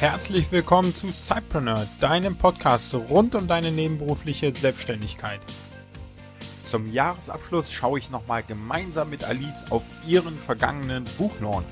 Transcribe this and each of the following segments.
Herzlich willkommen zu Cypreneur, deinem Podcast rund um deine nebenberufliche Selbstständigkeit. Zum Jahresabschluss schaue ich nochmal gemeinsam mit Alice auf ihren vergangenen Buchlaunch.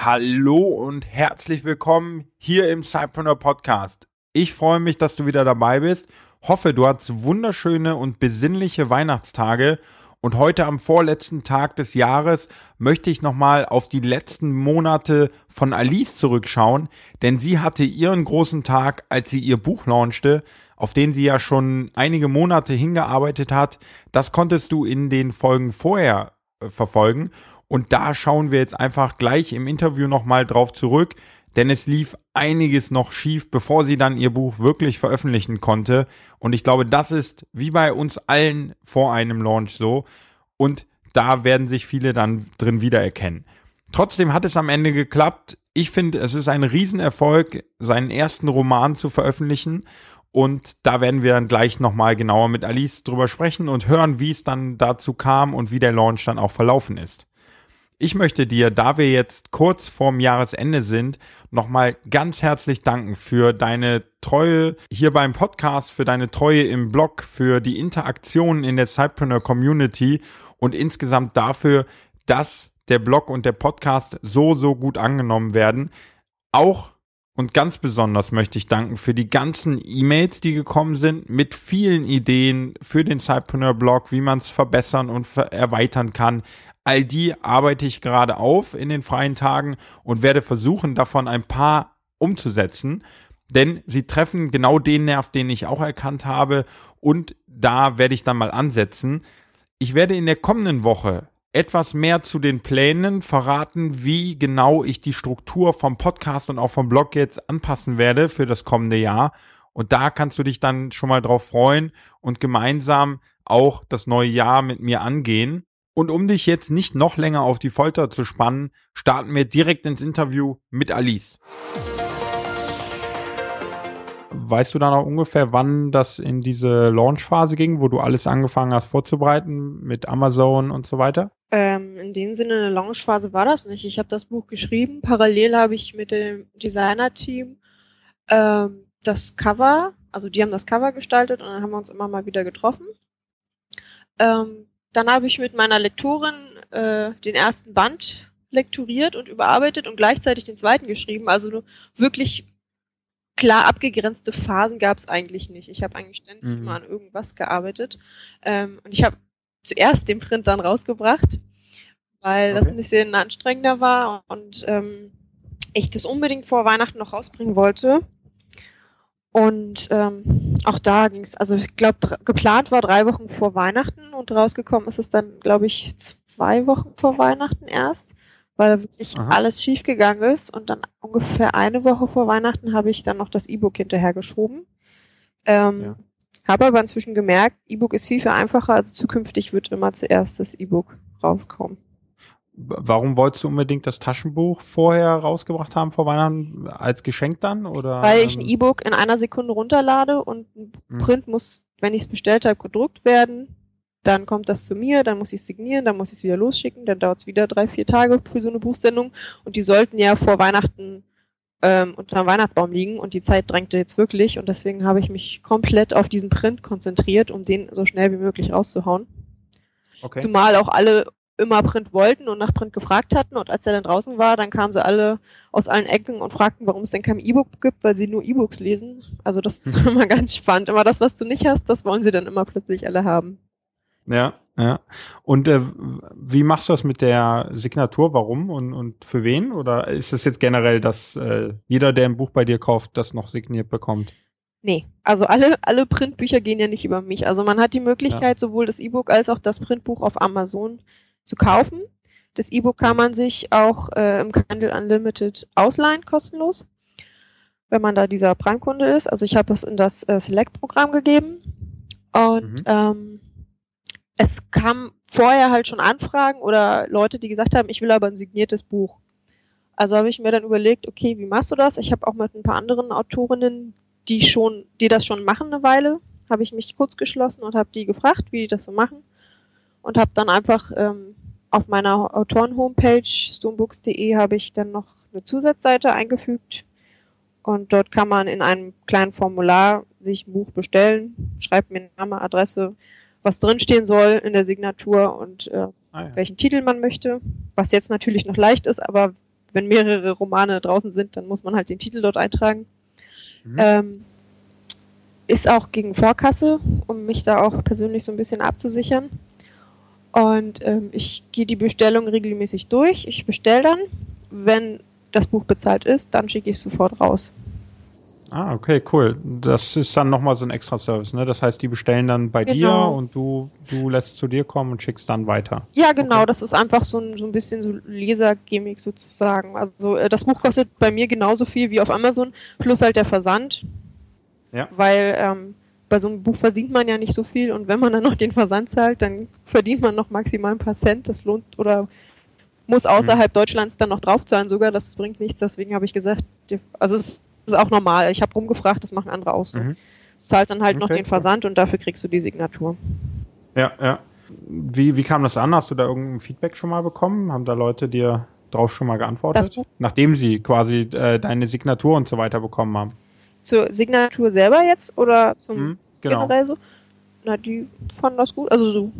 Hallo und herzlich willkommen hier im Cypreneur Podcast. Ich freue mich, dass du wieder dabei bist Hoffe, du hast wunderschöne und besinnliche Weihnachtstage und heute am vorletzten Tag des Jahres möchte ich nochmal auf die letzten Monate von Alice zurückschauen, denn sie hatte ihren großen Tag, als sie ihr Buch launchte, auf den sie ja schon einige Monate hingearbeitet hat. Das konntest du in den Folgen vorher äh, verfolgen und da schauen wir jetzt einfach gleich im Interview nochmal drauf zurück, denn es lief einiges noch schief, bevor sie dann ihr Buch wirklich veröffentlichen konnte. Und ich glaube, das ist wie bei uns allen vor einem Launch so. Und da werden sich viele dann drin wiedererkennen. Trotzdem hat es am Ende geklappt. Ich finde, es ist ein Riesenerfolg, seinen ersten Roman zu veröffentlichen. Und da werden wir dann gleich nochmal genauer mit Alice drüber sprechen und hören, wie es dann dazu kam und wie der Launch dann auch verlaufen ist. Ich möchte dir, da wir jetzt kurz vorm Jahresende sind, nochmal ganz herzlich danken für deine Treue hier beim Podcast, für deine Treue im Blog, für die Interaktionen in der Sidepreneur Community und insgesamt dafür, dass der Blog und der Podcast so, so gut angenommen werden. Auch und ganz besonders möchte ich danken für die ganzen E-Mails, die gekommen sind, mit vielen Ideen für den Sidepreneur Blog, wie man es verbessern und erweitern kann. All die arbeite ich gerade auf in den freien Tagen und werde versuchen, davon ein paar umzusetzen. Denn sie treffen genau den Nerv, den ich auch erkannt habe. Und da werde ich dann mal ansetzen. Ich werde in der kommenden Woche etwas mehr zu den Plänen verraten, wie genau ich die Struktur vom Podcast und auch vom Blog jetzt anpassen werde für das kommende Jahr. Und da kannst du dich dann schon mal drauf freuen und gemeinsam auch das neue Jahr mit mir angehen. Und um dich jetzt nicht noch länger auf die Folter zu spannen, starten wir direkt ins Interview mit Alice. Weißt du da noch ungefähr, wann das in diese Launchphase ging, wo du alles angefangen hast vorzubereiten mit Amazon und so weiter? Ähm, in dem Sinne eine Launchphase war das nicht. Ich habe das Buch geschrieben. Parallel habe ich mit dem Designer-Team ähm, das Cover, also die haben das Cover gestaltet und dann haben wir uns immer mal wieder getroffen. Ähm, dann habe ich mit meiner Lektorin äh, den ersten Band lektoriert und überarbeitet und gleichzeitig den zweiten geschrieben. Also wirklich klar abgegrenzte Phasen gab es eigentlich nicht. Ich habe eigentlich ständig mhm. immer an irgendwas gearbeitet. Ähm, und ich habe zuerst den Print dann rausgebracht, weil okay. das ein bisschen anstrengender war und ähm, ich das unbedingt vor Weihnachten noch rausbringen wollte. Und ähm, auch da ging es, also ich glaube, geplant war drei Wochen vor Weihnachten und rausgekommen ist es dann, glaube ich, zwei Wochen vor Weihnachten erst, weil wirklich Aha. alles schief gegangen ist. Und dann ungefähr eine Woche vor Weihnachten habe ich dann noch das E-Book hinterhergeschoben. Ähm, ja. Habe aber inzwischen gemerkt, E-Book ist viel, viel einfacher, also zukünftig wird immer zuerst das E-Book rauskommen. Warum wolltest du unbedingt das Taschenbuch vorher rausgebracht haben vor Weihnachten als Geschenk dann? Oder, Weil ich ein ähm, E-Book in einer Sekunde runterlade und ein hm. Print muss, wenn ich es bestellt habe, gedruckt werden. Dann kommt das zu mir, dann muss ich signieren, dann muss ich es wieder losschicken, dann dauert es wieder drei, vier Tage für so eine Buchsendung. Und die sollten ja vor Weihnachten ähm, unter dem Weihnachtsbaum liegen und die Zeit drängte jetzt wirklich und deswegen habe ich mich komplett auf diesen Print konzentriert, um den so schnell wie möglich rauszuhauen. Okay. Zumal auch alle immer Print wollten und nach Print gefragt hatten. Und als er dann draußen war, dann kamen sie alle aus allen Ecken und fragten, warum es denn kein E-Book gibt, weil sie nur E-Books lesen. Also das ist immer ganz spannend. Immer das, was du nicht hast, das wollen sie dann immer plötzlich alle haben. Ja, ja. Und äh, wie machst du das mit der Signatur? Warum und, und für wen? Oder ist es jetzt generell, dass äh, jeder, der ein Buch bei dir kauft, das noch signiert bekommt? Nee, also alle, alle Printbücher gehen ja nicht über mich. Also man hat die Möglichkeit, ja. sowohl das E-Book als auch das Printbuch auf Amazon zu kaufen. Das E-Book kann man sich auch äh, im Kindle Unlimited ausleihen, kostenlos, wenn man da dieser Prime-Kunde ist. Also ich habe es in das äh, Select-Programm gegeben und mhm. ähm, es kam vorher halt schon Anfragen oder Leute, die gesagt haben, ich will aber ein signiertes Buch. Also habe ich mir dann überlegt, okay, wie machst du das? Ich habe auch mit ein paar anderen Autorinnen, die schon, die das schon machen eine Weile, habe ich mich kurz geschlossen und habe die gefragt, wie die das so machen und habe dann einfach ähm, auf meiner Autoren-Homepage stonebooks.de habe ich dann noch eine Zusatzseite eingefügt und dort kann man in einem kleinen Formular sich ein Buch bestellen, schreibt mir Name, Adresse, was drinstehen soll in der Signatur und äh, ah, ja. welchen Titel man möchte. Was jetzt natürlich noch leicht ist, aber wenn mehrere Romane draußen sind, dann muss man halt den Titel dort eintragen. Mhm. Ähm, ist auch gegen Vorkasse, um mich da auch persönlich so ein bisschen abzusichern. Und ähm, ich gehe die Bestellung regelmäßig durch. Ich bestelle dann. Wenn das Buch bezahlt ist, dann schicke ich es sofort raus. Ah, okay, cool. Das ist dann nochmal so ein extra Service, ne? Das heißt, die bestellen dann bei genau. dir und du, du lässt zu dir kommen und schickst dann weiter. Ja, genau. Okay. Das ist einfach so ein, so ein bisschen so Leser-Gimmick sozusagen. Also äh, das Buch kostet bei mir genauso viel wie auf Amazon, plus halt der Versand. Ja. Weil ähm, bei so einem Buch verdient man ja nicht so viel und wenn man dann noch den Versand zahlt, dann verdient man noch maximal ein paar Cent. Das lohnt oder muss außerhalb mhm. Deutschlands dann noch draufzahlen sogar. Das bringt nichts. Deswegen habe ich gesagt, also es ist auch normal. Ich habe rumgefragt, das machen andere auch so. Mhm. Du zahlst dann halt okay, noch den Versand und dafür kriegst du die Signatur. Ja, ja. Wie, wie kam das an? Hast du da irgendein Feedback schon mal bekommen? Haben da Leute dir drauf schon mal geantwortet? Nachdem sie quasi äh, deine Signatur und so weiter bekommen haben. Zur Signatur selber jetzt oder zum hm, genau. generell so? Na, die fanden das gut. Also so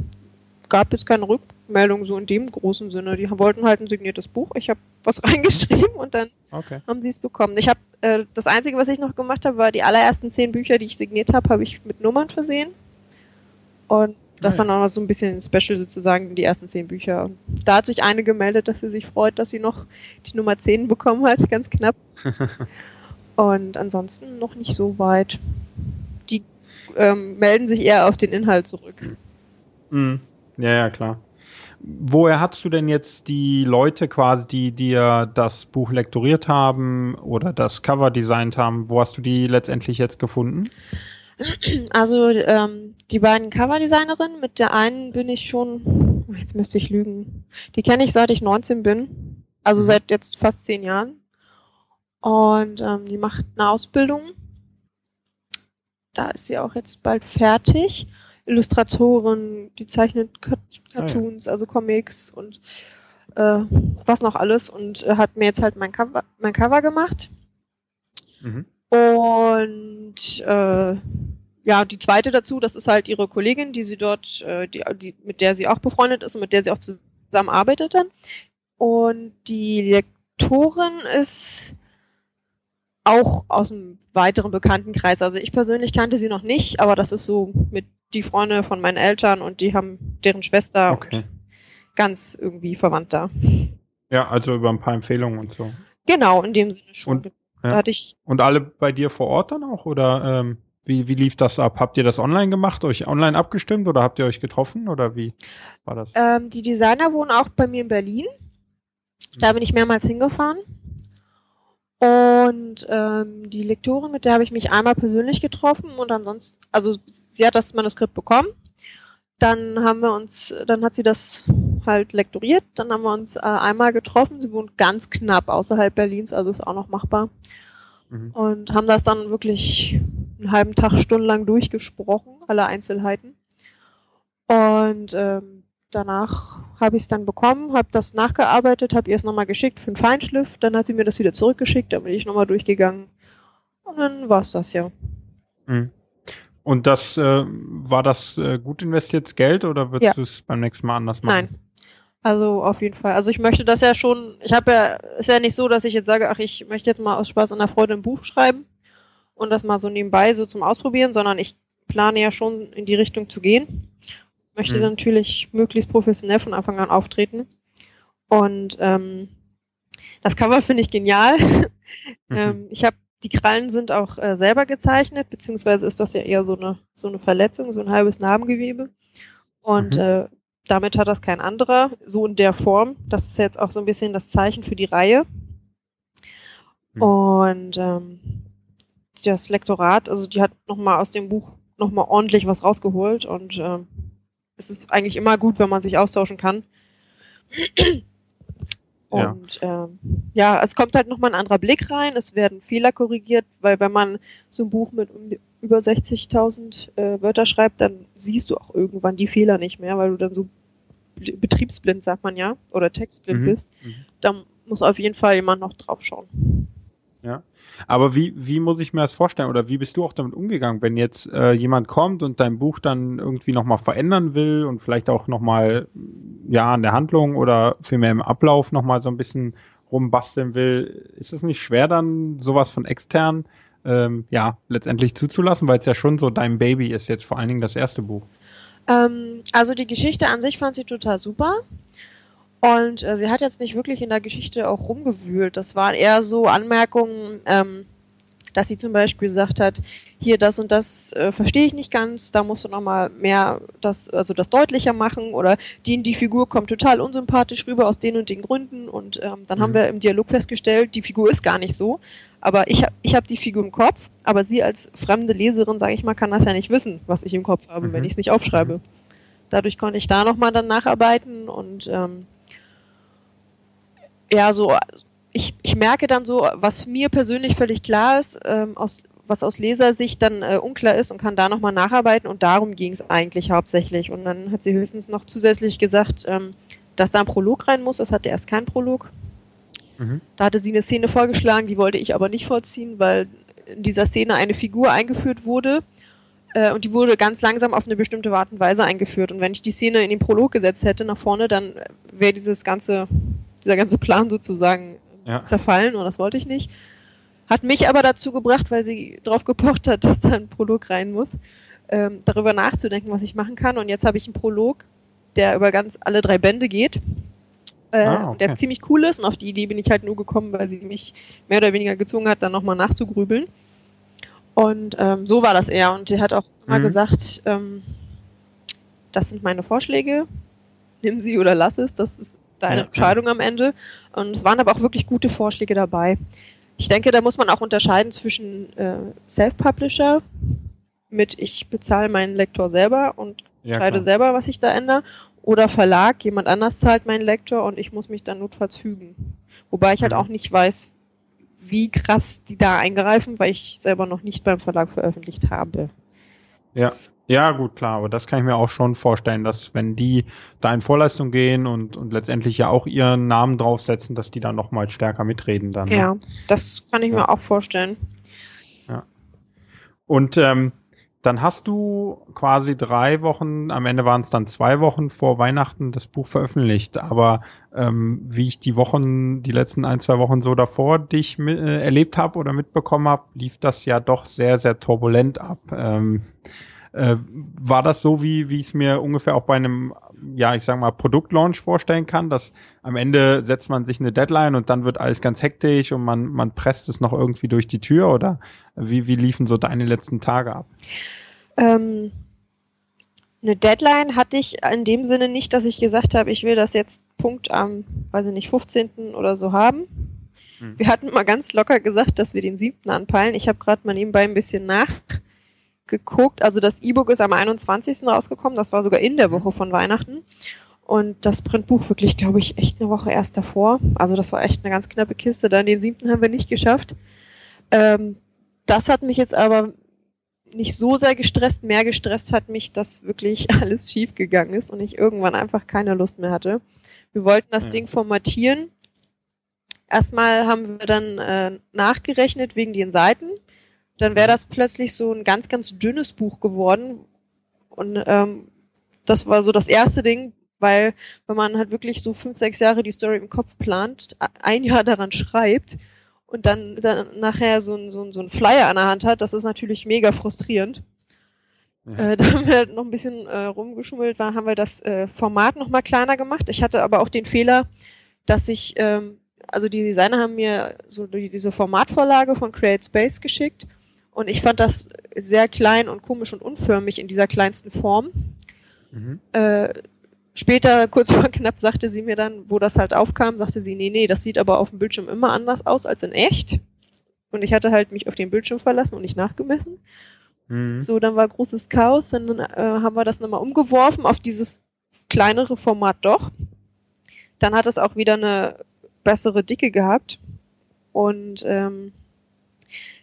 gab jetzt keine Rückmeldung so in dem großen Sinne. Die wollten halt ein signiertes Buch. Ich habe was reingeschrieben und dann okay. haben sie es bekommen. Ich habe äh, das Einzige, was ich noch gemacht habe, war die allerersten zehn Bücher, die ich signiert habe, habe ich mit Nummern versehen. Und das ah, dann auch noch so ein bisschen special sozusagen, die ersten zehn Bücher. Da hat sich eine gemeldet, dass sie sich freut, dass sie noch die Nummer 10 bekommen hat, ganz knapp. und ansonsten noch nicht so weit. Die ähm, melden sich eher auf den Inhalt zurück. Mhm. Ja, ja, klar. Woher hast du denn jetzt die Leute quasi, die dir das Buch lektoriert haben oder das Cover designt haben? Wo hast du die letztendlich jetzt gefunden? Also ähm, die beiden Cover-Designerinnen, mit der einen bin ich schon, jetzt müsste ich lügen, die kenne ich seit ich 19 bin, also mhm. seit jetzt fast zehn Jahren. Und ähm, die macht eine Ausbildung. Da ist sie auch jetzt bald fertig. Illustratorin, die zeichnet Cartoons, ah, ja. also Comics und äh, was noch alles und äh, hat mir jetzt halt mein Cover, mein Cover gemacht. Mhm. Und äh, ja, die zweite dazu, das ist halt ihre Kollegin, die sie dort, äh, die, die, mit der sie auch befreundet ist und mit der sie auch zusammen arbeitet dann. Und die Lektorin ist auch aus einem weiteren Bekanntenkreis. Also ich persönlich kannte sie noch nicht, aber das ist so mit die Freunde von meinen Eltern und die haben deren Schwester okay. ganz irgendwie verwandt da. Ja, also über ein paar Empfehlungen und so. Genau, in dem Sinne schon. Und, ja. hatte ich und alle bei dir vor Ort dann auch oder ähm, wie, wie lief das ab? Habt ihr das online gemacht, euch online abgestimmt oder habt ihr euch getroffen oder wie war das? Ähm, die Designer wohnen auch bei mir in Berlin. Da bin ich mehrmals hingefahren. Und ähm, die Lektorin, mit der habe ich mich einmal persönlich getroffen und ansonsten, also sie hat das Manuskript bekommen. Dann haben wir uns, dann hat sie das halt lektoriert. Dann haben wir uns äh, einmal getroffen. Sie wohnt ganz knapp außerhalb Berlins, also ist auch noch machbar. Mhm. Und haben das dann wirklich einen halben Tag stundenlang durchgesprochen, alle Einzelheiten. Und ähm, danach habe ich es dann bekommen, habe das nachgearbeitet, habe ihr es nochmal geschickt für einen Feinschliff. Dann hat sie mir das wieder zurückgeschickt, dann bin ich nochmal durchgegangen. Und dann war es das ja. Mhm. Und das äh, war das äh, gut investiertes Geld oder würdest ja. du es beim nächsten Mal anders machen? Nein. Also auf jeden Fall. Also ich möchte das ja schon, ich habe ja, ist ja nicht so, dass ich jetzt sage, ach, ich möchte jetzt mal aus Spaß an der Freude ein Buch schreiben und das mal so nebenbei so zum Ausprobieren, sondern ich plane ja schon in die Richtung zu gehen. Möchte hm. natürlich möglichst professionell von Anfang an auftreten. Und ähm, das Cover finde ich genial. Mhm. ähm, ich habe die Krallen sind auch äh, selber gezeichnet, beziehungsweise ist das ja eher so eine, so eine Verletzung, so ein halbes Narbengewebe. Und mhm. äh, damit hat das kein anderer, so in der Form. Das ist jetzt auch so ein bisschen das Zeichen für die Reihe. Mhm. Und ähm, das Lektorat, also die hat nochmal aus dem Buch nochmal ordentlich was rausgeholt und ähm, es ist eigentlich immer gut, wenn man sich austauschen kann. Und ja. Ähm, ja, es kommt halt nochmal ein anderer Blick rein, es werden Fehler korrigiert, weil wenn man so ein Buch mit um, über 60.000 äh, Wörter schreibt, dann siehst du auch irgendwann die Fehler nicht mehr, weil du dann so betriebsblind, sagt man ja, oder textblind mhm. bist. Mhm. Da muss auf jeden Fall jemand noch drauf schauen. Ja. Aber wie, wie muss ich mir das vorstellen oder wie bist du auch damit umgegangen, wenn jetzt äh, jemand kommt und dein Buch dann irgendwie nochmal verändern will und vielleicht auch nochmal ja an der Handlung oder vielmehr im Ablauf nochmal so ein bisschen rumbasteln will, ist es nicht schwer dann sowas von extern ähm, ja letztendlich zuzulassen, weil es ja schon so dein Baby ist jetzt vor allen Dingen das erste Buch. Ähm, also die Geschichte an sich fand sie total super. Und äh, sie hat jetzt nicht wirklich in der Geschichte auch rumgewühlt. Das waren eher so Anmerkungen, ähm, dass sie zum Beispiel gesagt hat, hier das und das äh, verstehe ich nicht ganz, da musst du nochmal mehr das, also das deutlicher machen oder die, die Figur kommt total unsympathisch rüber aus den und den Gründen und ähm, dann mhm. haben wir im Dialog festgestellt, die Figur ist gar nicht so, aber ich habe ich hab die Figur im Kopf, aber sie als fremde Leserin, sage ich mal, kann das ja nicht wissen, was ich im Kopf habe, mhm. wenn ich es nicht aufschreibe. Dadurch konnte ich da nochmal dann nacharbeiten und ähm, ja, so, ich, ich merke dann so, was mir persönlich völlig klar ist, ähm, aus, was aus Lesersicht dann äh, unklar ist und kann da nochmal nacharbeiten und darum ging es eigentlich hauptsächlich. Und dann hat sie höchstens noch zusätzlich gesagt, ähm, dass da ein Prolog rein muss. Es hatte erst kein Prolog. Mhm. Da hatte sie eine Szene vorgeschlagen, die wollte ich aber nicht vorziehen, weil in dieser Szene eine Figur eingeführt wurde äh, und die wurde ganz langsam auf eine bestimmte Art und Weise eingeführt. Und wenn ich die Szene in den Prolog gesetzt hätte nach vorne, dann wäre dieses ganze dieser ganze Plan sozusagen ja. zerfallen und das wollte ich nicht. Hat mich aber dazu gebracht, weil sie drauf gepocht hat, dass da ein Prolog rein muss, ähm, darüber nachzudenken, was ich machen kann. Und jetzt habe ich einen Prolog, der über ganz alle drei Bände geht. Äh, ah, okay. Der ziemlich cool ist und auf die Idee bin ich halt nur gekommen, weil sie mich mehr oder weniger gezwungen hat, dann nochmal nachzugrübeln. Und ähm, so war das eher. Und sie hat auch immer mhm. gesagt, ähm, das sind meine Vorschläge, nimm sie oder lass es, das ist deine ja, Entscheidung ja. am Ende. Und es waren aber auch wirklich gute Vorschläge dabei. Ich denke, da muss man auch unterscheiden zwischen äh, Self-Publisher mit ich bezahle meinen Lektor selber und ja, entscheide klar. selber, was ich da ändere, oder Verlag, jemand anders zahlt meinen Lektor und ich muss mich dann notfalls fügen. Wobei ich halt mhm. auch nicht weiß, wie krass die da eingreifen, weil ich selber noch nicht beim Verlag veröffentlicht habe. Ja, ja, gut, klar, aber das kann ich mir auch schon vorstellen, dass wenn die da in Vorleistung gehen und, und letztendlich ja auch ihren Namen draufsetzen, dass die dann nochmal stärker mitreden dann. Ne? Ja, das kann ich ja. mir auch vorstellen. Ja. Und ähm, dann hast du quasi drei Wochen, am Ende waren es dann zwei Wochen vor Weihnachten das Buch veröffentlicht. Aber ähm, wie ich die Wochen, die letzten ein, zwei Wochen so davor dich äh, erlebt habe oder mitbekommen habe, lief das ja doch sehr, sehr turbulent ab. Ähm, äh, war das so, wie, wie ich es mir ungefähr auch bei einem, ja, ich sag mal, Produktlaunch vorstellen kann, dass am Ende setzt man sich eine Deadline und dann wird alles ganz hektisch und man, man presst es noch irgendwie durch die Tür oder wie, wie liefen so deine letzten Tage ab? Ähm, eine Deadline hatte ich in dem Sinne nicht, dass ich gesagt habe, ich will das jetzt Punkt am, weiß ich nicht, 15. oder so haben. Hm. Wir hatten mal ganz locker gesagt, dass wir den 7. anpeilen. Ich habe gerade mal nebenbei ein bisschen nach geguckt. Also das E-Book ist am 21. rausgekommen. Das war sogar in der Woche von Weihnachten. Und das Printbuch wirklich, glaube ich, echt eine Woche erst davor. Also das war echt eine ganz knappe Kiste. Dann den siebten haben wir nicht geschafft. Ähm, das hat mich jetzt aber nicht so sehr gestresst. Mehr gestresst hat mich, dass wirklich alles schief gegangen ist und ich irgendwann einfach keine Lust mehr hatte. Wir wollten das ja. Ding formatieren. Erstmal haben wir dann äh, nachgerechnet wegen den Seiten dann wäre das plötzlich so ein ganz, ganz dünnes Buch geworden. Und ähm, das war so das erste Ding, weil wenn man halt wirklich so fünf, sechs Jahre die Story im Kopf plant, ein Jahr daran schreibt und dann, dann nachher so ein, so, ein, so ein Flyer an der Hand hat, das ist natürlich mega frustrierend. Ja. Äh, da haben wir halt noch ein bisschen äh, rumgeschummelt, war, haben wir das äh, Format nochmal kleiner gemacht. Ich hatte aber auch den Fehler, dass ich, ähm, also die Designer haben mir so die, diese Formatvorlage von Create Space geschickt und ich fand das sehr klein und komisch und unförmig in dieser kleinsten Form. Mhm. Äh, später, kurz vor knapp, sagte sie mir dann, wo das halt aufkam, sagte sie, nee, nee, das sieht aber auf dem Bildschirm immer anders aus als in echt. Und ich hatte halt mich auf den Bildschirm verlassen und nicht nachgemessen. Mhm. So, dann war großes Chaos, dann äh, haben wir das nochmal umgeworfen auf dieses kleinere Format doch. Dann hat es auch wieder eine bessere Dicke gehabt. Und ähm,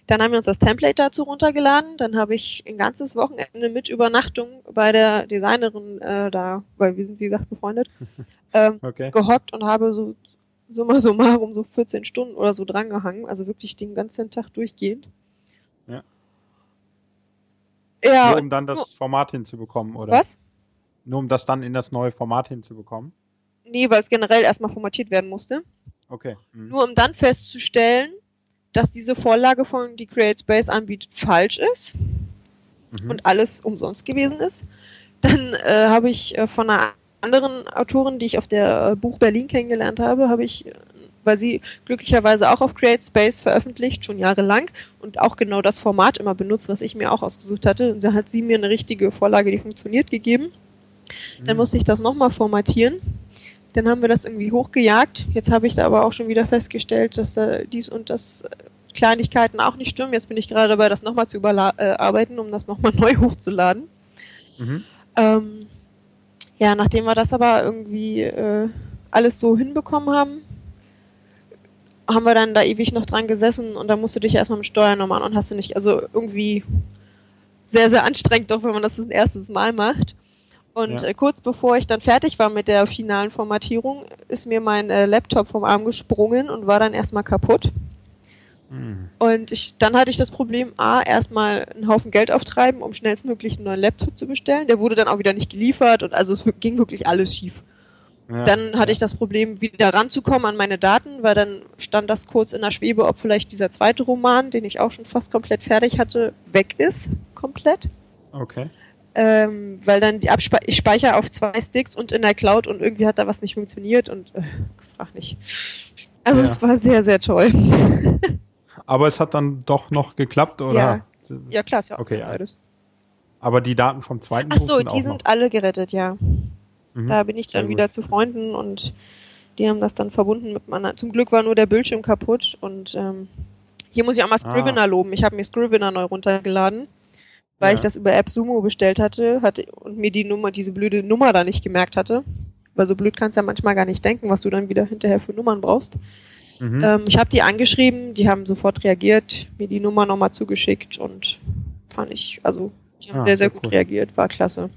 dann haben wir uns das Template dazu runtergeladen. Dann habe ich ein ganzes Wochenende mit Übernachtung bei der Designerin äh, da, weil wir sind wie gesagt befreundet, ähm, Okay. gehockt und habe so summa summarum so 14 Stunden oder so drangehangen. Also wirklich den ganzen Tag durchgehend. Ja. Ja, Nur um dann das Format hinzubekommen, oder? was? Nur um das dann in das neue Format hinzubekommen? Nee, weil es generell erstmal formatiert werden musste. Okay. Mhm. Nur um dann festzustellen, dass diese Vorlage von die Create Space anbietet falsch ist Mhm. und alles umsonst gewesen ist. Dann äh, habe ich äh, von einer anderen Autorin, die ich auf der äh, Buch Berlin kennengelernt habe, habe ich, weil sie glücklicherweise auch auf Create Space veröffentlicht, schon jahrelang und auch genau das Format immer benutzt, was ich mir auch ausgesucht hatte. Und da hat sie mir eine richtige Vorlage, die funktioniert, gegeben. Dann Mhm. musste ich das nochmal formatieren. Dann haben wir das irgendwie hochgejagt. Jetzt habe ich da aber auch schon wieder festgestellt, dass da dies und das äh, Kleinigkeiten auch nicht stimmen. Jetzt bin ich gerade dabei, das nochmal zu überarbeiten, um das nochmal neu hochzuladen. Mhm. Ähm, ja, nachdem wir das aber irgendwie äh, alles so hinbekommen haben, haben wir dann da ewig noch dran gesessen und da musst du dich erstmal mit Steuernummern und hast du nicht, also irgendwie sehr, sehr anstrengend doch, wenn man das das erstes Mal macht. Und Ja. äh, kurz bevor ich dann fertig war mit der finalen Formatierung, ist mir mein äh, Laptop vom Arm gesprungen und war dann erstmal kaputt. Mhm. Und ich, dann hatte ich das Problem, A, erstmal einen Haufen Geld auftreiben, um schnellstmöglich einen neuen Laptop zu bestellen. Der wurde dann auch wieder nicht geliefert und also es ging wirklich alles schief. Ja. Dann hatte ich das Problem, wieder ranzukommen an meine Daten, weil dann stand das kurz in der Schwebe, ob vielleicht dieser zweite Roman, den ich auch schon fast komplett fertig hatte, weg ist. Komplett. Okay. Ähm, weil dann die Abspe ich speichere auf zwei Sticks und in der Cloud und irgendwie hat da was nicht funktioniert und äh, frag nicht. Also Ja. es war sehr, sehr toll. Aber es hat dann doch noch geklappt, oder? ja, klar, ist ja auch Okay, beides. Aber die Daten vom zweiten Ach so, die sind alle gerettet, ja. noch. Mhm. Da bin ich Sehr dann gut. wieder zu Freunden und die haben das dann verbunden mit meiner. Zum Glück war nur der Bildschirm kaputt und ähm, hier muss ich auch mal Scrivener Ah. loben. Ich habe mir Scrivener neu runtergeladen, weil Ja. ich das über App Sumo bestellt hatte, hatte und mir die Nummer, diese blöde Nummer da nicht gemerkt hatte. Weil so blöd kannst du ja manchmal gar nicht denken, was du dann wieder hinterher für Nummern brauchst. Mhm. Ähm, ich habe die angeschrieben, die haben sofort reagiert, mir die Nummer nochmal zugeschickt und fand ich, also die haben Ah, sehr, sehr sehr gut cool. reagiert, war klasse.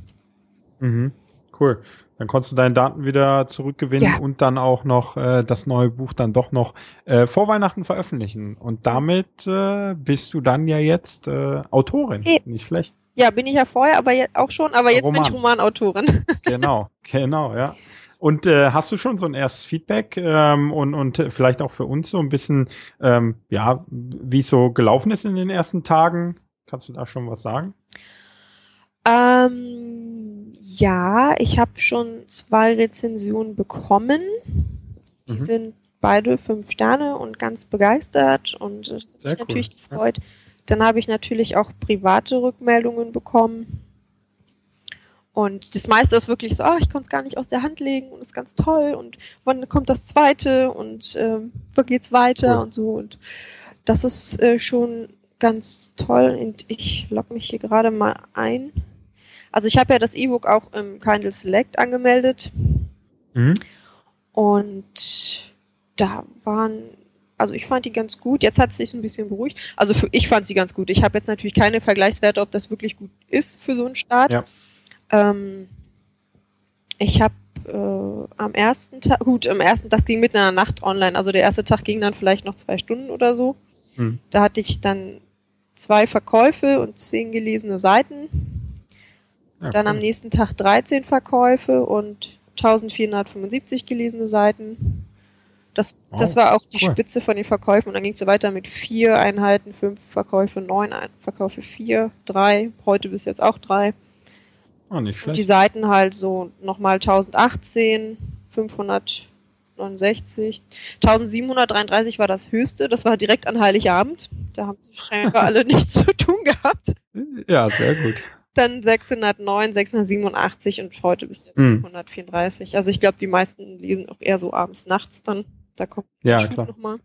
Mhm. Cool. Dann konntest du deine Daten wieder zurückgewinnen Ja. und dann auch noch äh, das neue Buch dann doch noch äh, vor Weihnachten veröffentlichen. Und damit äh, bist du dann ja jetzt äh, Autorin. Hey. Nicht schlecht. Ja, bin ich ja vorher, aber jetzt auch schon, aber jetzt bin ich Roman. Romanautorin. Genau, genau, ja. Und äh, hast du schon so ein erstes Feedback ähm, und, und vielleicht auch für uns so ein bisschen, ähm, ja, wie es so gelaufen ist in den ersten Tagen? Kannst du da schon was sagen? Ähm, ja, ich habe schon zwei Rezensionen bekommen. Die Mhm. sind beide fünf Sterne und ganz begeistert und äh, das hat mich cool, natürlich ja. gefreut. Dann habe ich natürlich auch private Rückmeldungen bekommen. Und das meiste ist wirklich so, ah, ich konnte es gar nicht aus der Hand legen und ist ganz toll und wann kommt das zweite und ähm, wo geht's weiter Cool. und so. Und das ist äh, schon ganz toll. Und ich logge mich hier gerade mal ein. Also ich habe ja das E-Book auch im Kindle Select angemeldet Mhm. und da waren, also ich fand die ganz gut. Jetzt hat es sich ein bisschen beruhigt. Also für, ich fand sie ganz gut. Ich habe jetzt natürlich keine Vergleichswerte, ob das wirklich gut ist für so einen Start. Ja. Ähm, ich habe äh, am ersten Tag, gut, am ersten, das ging mitten in der Nacht online. Also der erste Tag ging dann vielleicht noch zwei Stunden oder so. Mhm. Da hatte ich dann zwei Verkäufe und zehn gelesene Seiten. Ja, Dann am nächsten Tag 13 Verkäufe und 1475 gelesene Seiten. Das, das war auch die cool. Spitze von den Verkäufen und dann ging es so weiter mit vier Einheiten, fünf Verkäufe, neun Ein Verkäufe, vier, drei, heute bis jetzt auch drei. Oh, nicht Und die schlecht. Seiten halt so nochmal 1018, 569, 1733 war das höchste, das war direkt an Heiligabend. Da haben sie scheinbar alle nichts zu tun gehabt. Ja, sehr gut. Dann 609, 687 und heute bis jetzt Mhm. 734. Also ich glaube, die meisten lesen auch eher so abends, nachts dann. Da kommt Ja, Schub klar. noch mal.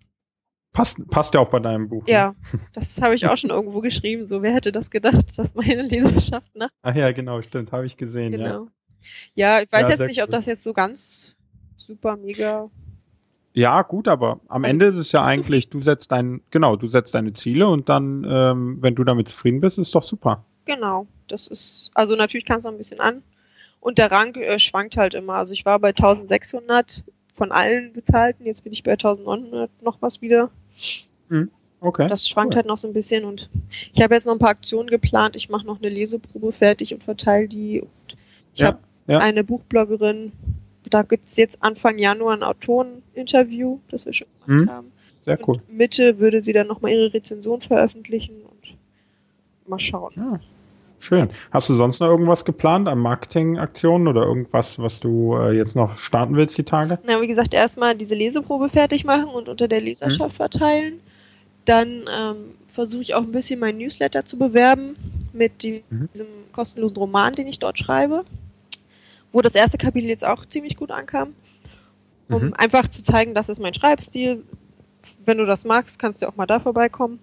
Passt, passt ja auch bei deinem Buch. Ja, ne? das habe ich auch schon irgendwo geschrieben. So, wer hätte das gedacht, dass meine Leserschaft nach. Ach ja, genau, stimmt, habe ich gesehen. Genau. Ja, ja ich weiß ja, jetzt nicht, ob das jetzt so ganz super mega. Ja, gut, aber am also, Ende ist es ja eigentlich, du setzt dein, genau, du setzt deine Ziele und dann, ähm, wenn du damit zufrieden bist, ist doch super. Genau, das ist, also natürlich kann es noch ein bisschen an. Und der Rang äh, schwankt halt immer. Also ich war bei 1600 von allen bezahlten, jetzt bin ich bei 1900 noch was wieder. Mhm. Okay. Das schwankt cool. halt noch so ein bisschen und ich habe jetzt noch ein paar Aktionen geplant. Ich mache noch eine Leseprobe fertig und verteile die. Und ich ja, habe ja. eine Buchbloggerin, da gibt es jetzt Anfang Januar ein Autoreninterview, das wir schon gemacht mhm. haben. Sehr cool. Und Mitte würde sie dann nochmal ihre Rezension veröffentlichen und mal schauen. Ja, schön. Hast du sonst noch irgendwas geplant an Marketingaktionen oder irgendwas, was du äh, jetzt noch starten willst die Tage? Na, wie gesagt, erstmal diese Leseprobe fertig machen und unter der Leserschaft mhm. verteilen. Dann ähm, versuche ich auch ein bisschen mein Newsletter zu bewerben mit diesem mhm. kostenlosen Roman, den ich dort schreibe. Wo das erste Kapitel jetzt auch ziemlich gut ankam. Um mhm. einfach zu zeigen, das ist mein Schreibstil. Wenn du das magst, kannst du auch mal da vorbeikommen.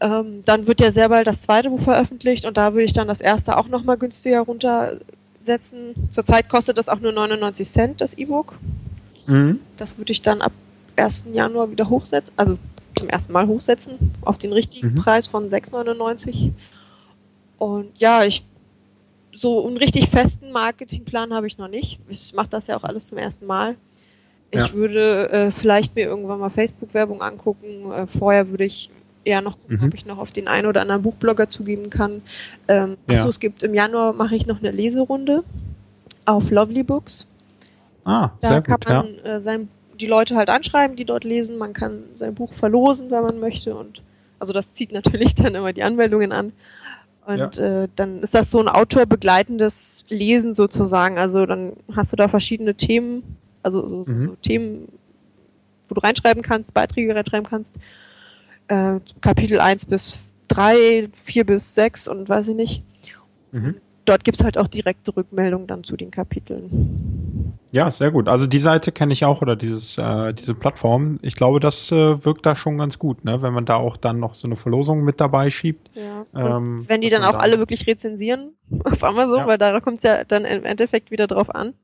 Ähm, dann wird ja sehr bald das zweite Buch veröffentlicht und da würde ich dann das erste auch nochmal günstiger runtersetzen. Zurzeit kostet das auch nur 99 Cent, das E-Book. Mhm. Das würde ich dann ab 1. Januar wieder hochsetzen, also zum ersten Mal hochsetzen auf den richtigen mhm. Preis von 6,99. Und ja, ich so einen richtig festen Marketingplan habe ich noch nicht. Ich mache das ja auch alles zum ersten Mal. Ich ja. würde äh, vielleicht mir irgendwann mal Facebook-Werbung angucken. Äh, vorher würde ich eher noch gucken, mhm. ob ich noch auf den einen oder anderen Buchblogger zugeben kann. Ähm, ja. Achso, es gibt im Januar mache ich noch eine Leserunde auf Lovely Books. Ah, da sehr kann gut, man ja. äh, sein die Leute halt anschreiben, die dort lesen. Man kann sein Buch verlosen, wenn man möchte. Und also das zieht natürlich dann immer die Anmeldungen an. Und ja. äh, dann ist das so ein autorbegleitendes Lesen sozusagen. Also dann hast du da verschiedene Themen, also so, mhm. so Themen, wo du reinschreiben kannst, Beiträge reinschreiben kannst. Äh, Kapitel 1 bis 3, 4 bis 6 und weiß ich nicht. Mhm dort gibt es halt auch direkte Rückmeldungen dann zu den Kapiteln. Ja, sehr gut. Also die Seite kenne ich auch oder dieses, äh, diese Plattform. Ich glaube, das äh, wirkt da schon ganz gut, ne? wenn man da auch dann noch so eine Verlosung mit dabei schiebt. Ja. Ähm, wenn die dann auch da alle wirklich rezensieren auf Amazon, ja. weil da kommt es ja dann im Endeffekt wieder drauf an.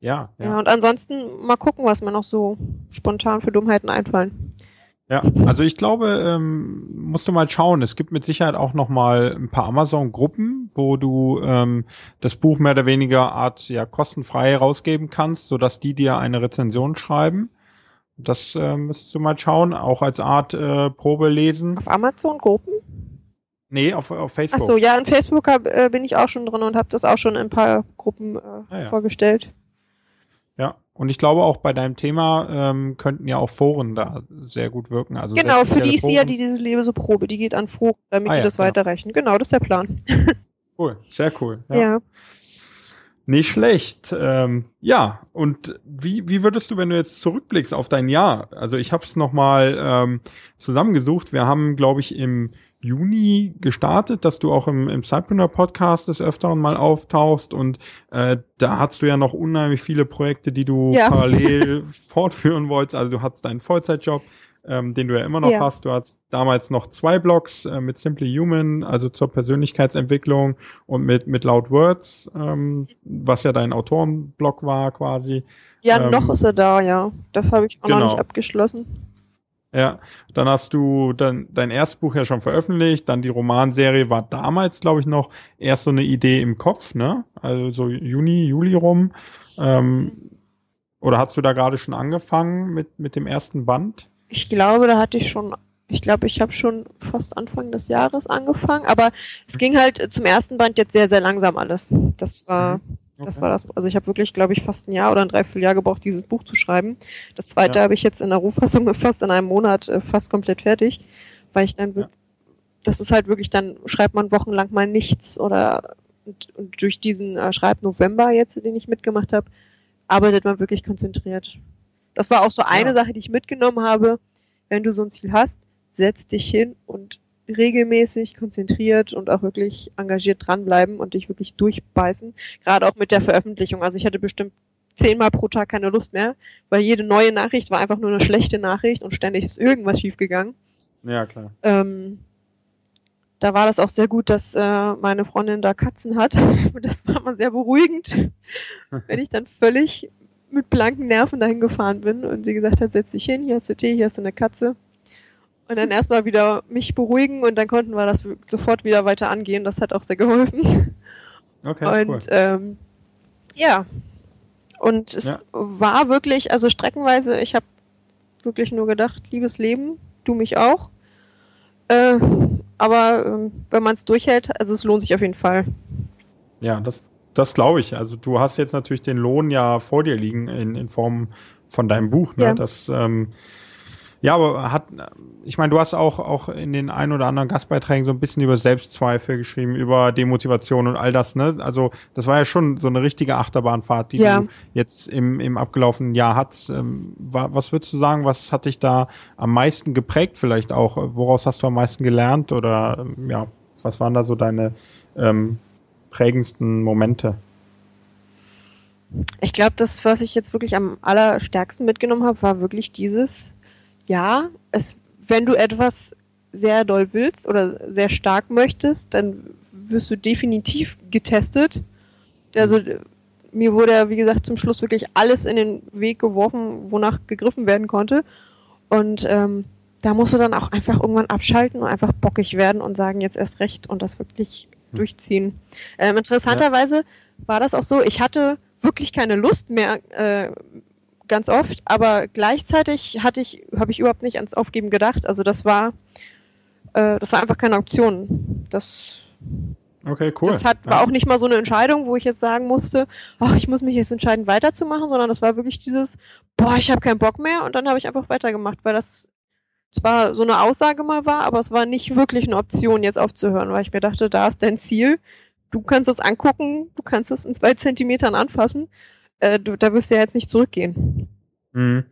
Ja, ja. Ja, und ansonsten mal gucken, was mir noch so spontan für Dummheiten einfallen. Ja, also ich glaube, ähm, musst du mal schauen. Es gibt mit Sicherheit auch noch mal ein paar Amazon-Gruppen, wo du ähm, das Buch mehr oder weniger Art ja kostenfrei rausgeben kannst, so dass die dir eine Rezension schreiben. Das äh, müsstest du mal schauen, auch als Art äh, Probe lesen. Auf Amazon-Gruppen? Nee, auf, auf Facebook. Ach so, ja, in Facebook hab, äh, bin ich auch schon drin und habe das auch schon in ein paar Gruppen äh, ah, ja. vorgestellt. Ja, und ich glaube auch bei deinem Thema ähm, könnten ja auch Foren da sehr gut wirken. Also genau, für die ist ja die, diese Leseprobe, die geht an Foren, damit ah, die ja, das genau. weiterreichen. Genau, das ist der Plan. Cool, sehr cool. Ja. ja. Nicht schlecht. Ähm, ja, und wie, wie würdest du, wenn du jetzt zurückblickst auf dein Jahr? Also ich habe es nochmal ähm, zusammengesucht. Wir haben, glaube ich, im Juni gestartet, dass du auch im, im Cypreneur Podcast des Öfteren mal auftauchst und äh, da hast du ja noch unheimlich viele Projekte, die du ja. parallel fortführen wolltest. Also du hast deinen Vollzeitjob, ähm, den du ja immer noch ja. hast. Du hast damals noch zwei Blogs äh, mit Simply Human, also zur Persönlichkeitsentwicklung und mit, mit Loud Words, ähm, was ja dein Autorenblog war quasi. Ja, ähm, noch ist er da, ja. Das habe ich auch genau. noch nicht abgeschlossen. Ja, dann hast du dann dein Erstbuch ja schon veröffentlicht, dann die Romanserie war damals, glaube ich, noch erst so eine Idee im Kopf, ne? Also so Juni, Juli rum. Ähm, oder hast du da gerade schon angefangen mit, mit dem ersten Band? Ich glaube, da hatte ich schon, ich glaube, ich habe schon fast Anfang des Jahres angefangen, aber es ging halt zum ersten Band jetzt sehr, sehr langsam alles. Das war, mhm. Okay. Das war das. Also ich habe wirklich, glaube ich, fast ein Jahr oder ein Dreivierteljahr gebraucht, dieses Buch zu schreiben. Das zweite ja. habe ich jetzt in der Rohfassung fast in einem Monat äh, fast komplett fertig, weil ich dann, ja. das ist halt wirklich, dann schreibt man wochenlang mal nichts oder und, und durch diesen äh, Schreibnovember jetzt, den ich mitgemacht habe, arbeitet man wirklich konzentriert. Das war auch so eine ja. Sache, die ich mitgenommen habe. Wenn du so ein Ziel hast, setz dich hin und regelmäßig, konzentriert und auch wirklich engagiert dranbleiben und dich wirklich durchbeißen. Gerade auch mit der Veröffentlichung. Also ich hatte bestimmt zehnmal pro Tag keine Lust mehr, weil jede neue Nachricht war einfach nur eine schlechte Nachricht und ständig ist irgendwas schiefgegangen. Ja, klar. Ähm, da war das auch sehr gut, dass äh, meine Freundin da Katzen hat. Und das war mal sehr beruhigend, wenn ich dann völlig mit blanken Nerven dahin gefahren bin und sie gesagt hat, setz dich hin, hier hast du Tee, hier hast du eine Katze. Und dann erstmal wieder mich beruhigen und dann konnten wir das sofort wieder weiter angehen. Das hat auch sehr geholfen. Okay, und cool. ähm, ja, und es Ja. war wirklich, also streckenweise, ich habe wirklich nur gedacht, liebes Leben, du mich auch. Äh, aber ähm, wenn man es durchhält, also es lohnt sich auf jeden Fall. Ja, das, das glaube ich. Also du hast jetzt natürlich den Lohn ja vor dir liegen in, in Form von deinem Buch. Ne? Ja. Das, ähm, ja, aber hat, ich meine, du hast auch, auch in den ein oder anderen Gastbeiträgen so ein bisschen über Selbstzweifel geschrieben, über Demotivation und all das, ne? Also das war ja schon so eine richtige Achterbahnfahrt, die Ja. du jetzt im, im abgelaufenen Jahr hattest. Ähm, wa- was würdest du sagen, was hat dich da am meisten geprägt vielleicht auch? Woraus hast du am meisten gelernt oder ähm, ja, was waren da so deine ähm, prägendsten Momente? Ich glaube, das, was ich jetzt wirklich am allerstärksten mitgenommen habe, war wirklich dieses, ja, es, wenn du etwas sehr doll willst oder sehr stark möchtest, dann wirst du definitiv getestet. Also mir wurde ja, wie gesagt, zum Schluss wirklich alles in den Weg geworfen, wonach gegriffen werden konnte. Und ähm, da musst du dann auch einfach irgendwann abschalten und einfach bockig werden und sagen, jetzt erst recht und das wirklich Hm. durchziehen. Ähm, interessanterweise war das auch so, ich hatte wirklich keine Lust mehr äh, ganz oft, aber gleichzeitig hatte ich, habe ich überhaupt nicht ans Aufgeben gedacht. Also das war, äh, das war einfach keine Option. Das, Okay, cool. das hat, war ja. auch nicht mal so eine Entscheidung, wo ich jetzt sagen musste, ach, ich muss mich jetzt entscheiden, weiterzumachen, sondern das war wirklich dieses, boah, ich habe keinen Bock mehr und dann habe ich einfach weitergemacht, weil das zwar so eine Aussage mal war, aber es war nicht wirklich eine Option, jetzt aufzuhören, weil ich mir dachte, da ist dein Ziel. Du kannst es angucken, du kannst es in zwei Zentimetern anfassen. Äh, du, da wirst du ja jetzt nicht zurückgehen. Mhm.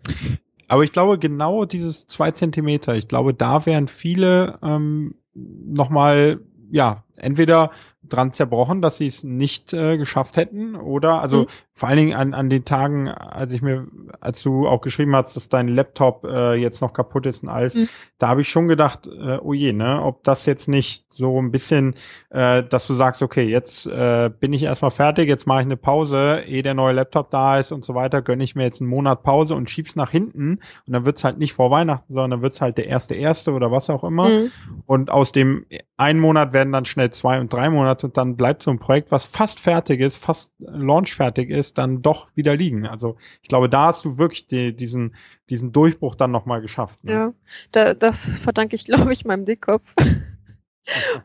Aber ich glaube, genau dieses zwei Zentimeter, ich glaube, da wären viele ähm, nochmal, ja, entweder dran zerbrochen, dass sie es nicht äh, geschafft hätten, oder also Mhm. vor allen Dingen an, an den Tagen, als ich mir, als du auch geschrieben hast, dass dein Laptop äh, jetzt noch kaputt ist und alles, Mhm. da habe ich schon gedacht, äh, oh je, ne, ob das jetzt nicht so ein bisschen, äh, dass du sagst, okay, jetzt äh, bin ich erstmal fertig, jetzt mache ich eine Pause, ehe der neue Laptop da ist und so weiter, gönne ich mir jetzt einen Monat Pause und schieb's nach hinten und dann wird's halt nicht vor Weihnachten, sondern dann wird's halt der erste erste oder was auch immer. Mhm. Und aus dem einen Monat werden dann schnell zwei und drei Monate und dann bleibt so ein Projekt, was fast fertig ist, fast launchfertig ist, dann doch wieder liegen. Also ich glaube, da hast du wirklich die, diesen, diesen Durchbruch dann nochmal geschafft. Ne? Ja, da, das verdanke ich, glaube ich, meinem Dickkopf.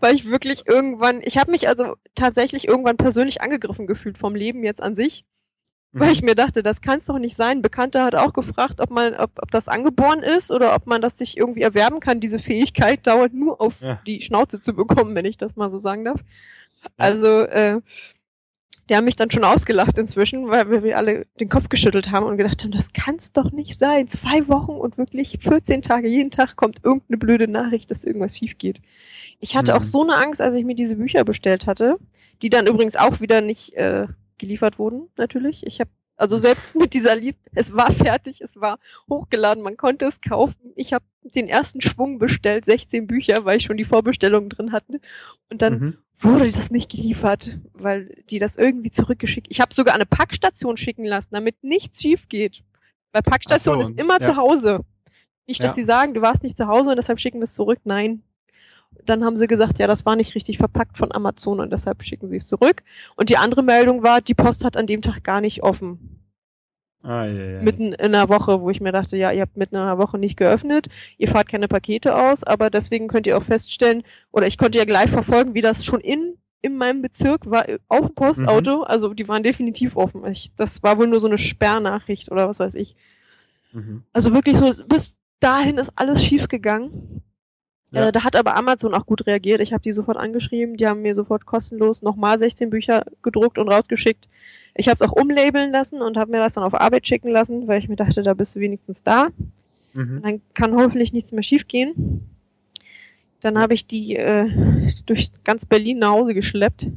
Weil ich wirklich irgendwann, ich habe mich also tatsächlich irgendwann persönlich angegriffen gefühlt vom Leben jetzt an sich, weil Mhm. ich mir dachte, das kann es doch nicht sein. Ein Bekannter hat auch gefragt, ob man, ob, ob das angeboren ist oder ob man das sich irgendwie erwerben kann. Diese Fähigkeit dauert nur auf Ja. die Schnauze zu bekommen, wenn ich das mal so sagen darf. Also, äh, die haben mich dann schon ausgelacht inzwischen, weil wir, alle den Kopf geschüttelt haben und gedacht haben, das kann's doch nicht sein. Zwei Wochen und wirklich 14 Tage, jeden Tag kommt irgendeine blöde Nachricht, dass irgendwas schief geht. Ich hatte Mhm. auch so eine Angst, als ich mir diese Bücher bestellt hatte, die dann übrigens auch wieder nicht äh, geliefert wurden, natürlich. Ich habe also selbst mit dieser Lieb, es war fertig, es war hochgeladen, man konnte es kaufen. Ich habe den ersten Schwung bestellt, 16 Bücher, weil ich schon die Vorbestellungen drin hatte. Und dann Mhm. wurde das nicht geliefert, weil die das irgendwie zurückgeschickt. Ich habe sogar eine Packstation schicken lassen, damit nichts schief geht. Weil Packstation so, ist immer ja. zu Hause. Nicht, dass Ja. sie sagen, du warst nicht zu Hause und deshalb schicken wir es zurück. Nein. Dann haben sie gesagt, ja, das war nicht richtig verpackt von Amazon und deshalb schicken sie es zurück. Und die andere Meldung war, die Post hat an dem Tag gar nicht offen. Ah, ja, ja. Mitten in einer Woche, wo ich mir dachte, ja, ihr habt mitten in einer Woche nicht geöffnet, ihr fahrt keine Pakete aus, aber deswegen könnt ihr auch feststellen, oder ich konnte ja gleich verfolgen, wie das schon in, in meinem Bezirk war, auf dem Postauto, also die waren definitiv offen. Ich, das war wohl nur so eine Sperrnachricht oder was weiß ich. Mhm. Also wirklich so, bis dahin ist alles schief gegangen. Ja. Äh, da hat aber Amazon auch gut reagiert. Ich habe die sofort angeschrieben, die haben mir sofort kostenlos nochmal 16 Bücher gedruckt und rausgeschickt. Ich habe es auch umlabeln lassen und habe mir das dann auf Arbeit schicken lassen, weil ich mir dachte, da bist du wenigstens da. Mhm. Dann kann hoffentlich nichts mehr schiefgehen. Dann habe ich die äh, durch ganz Berlin nach Hause geschleppt.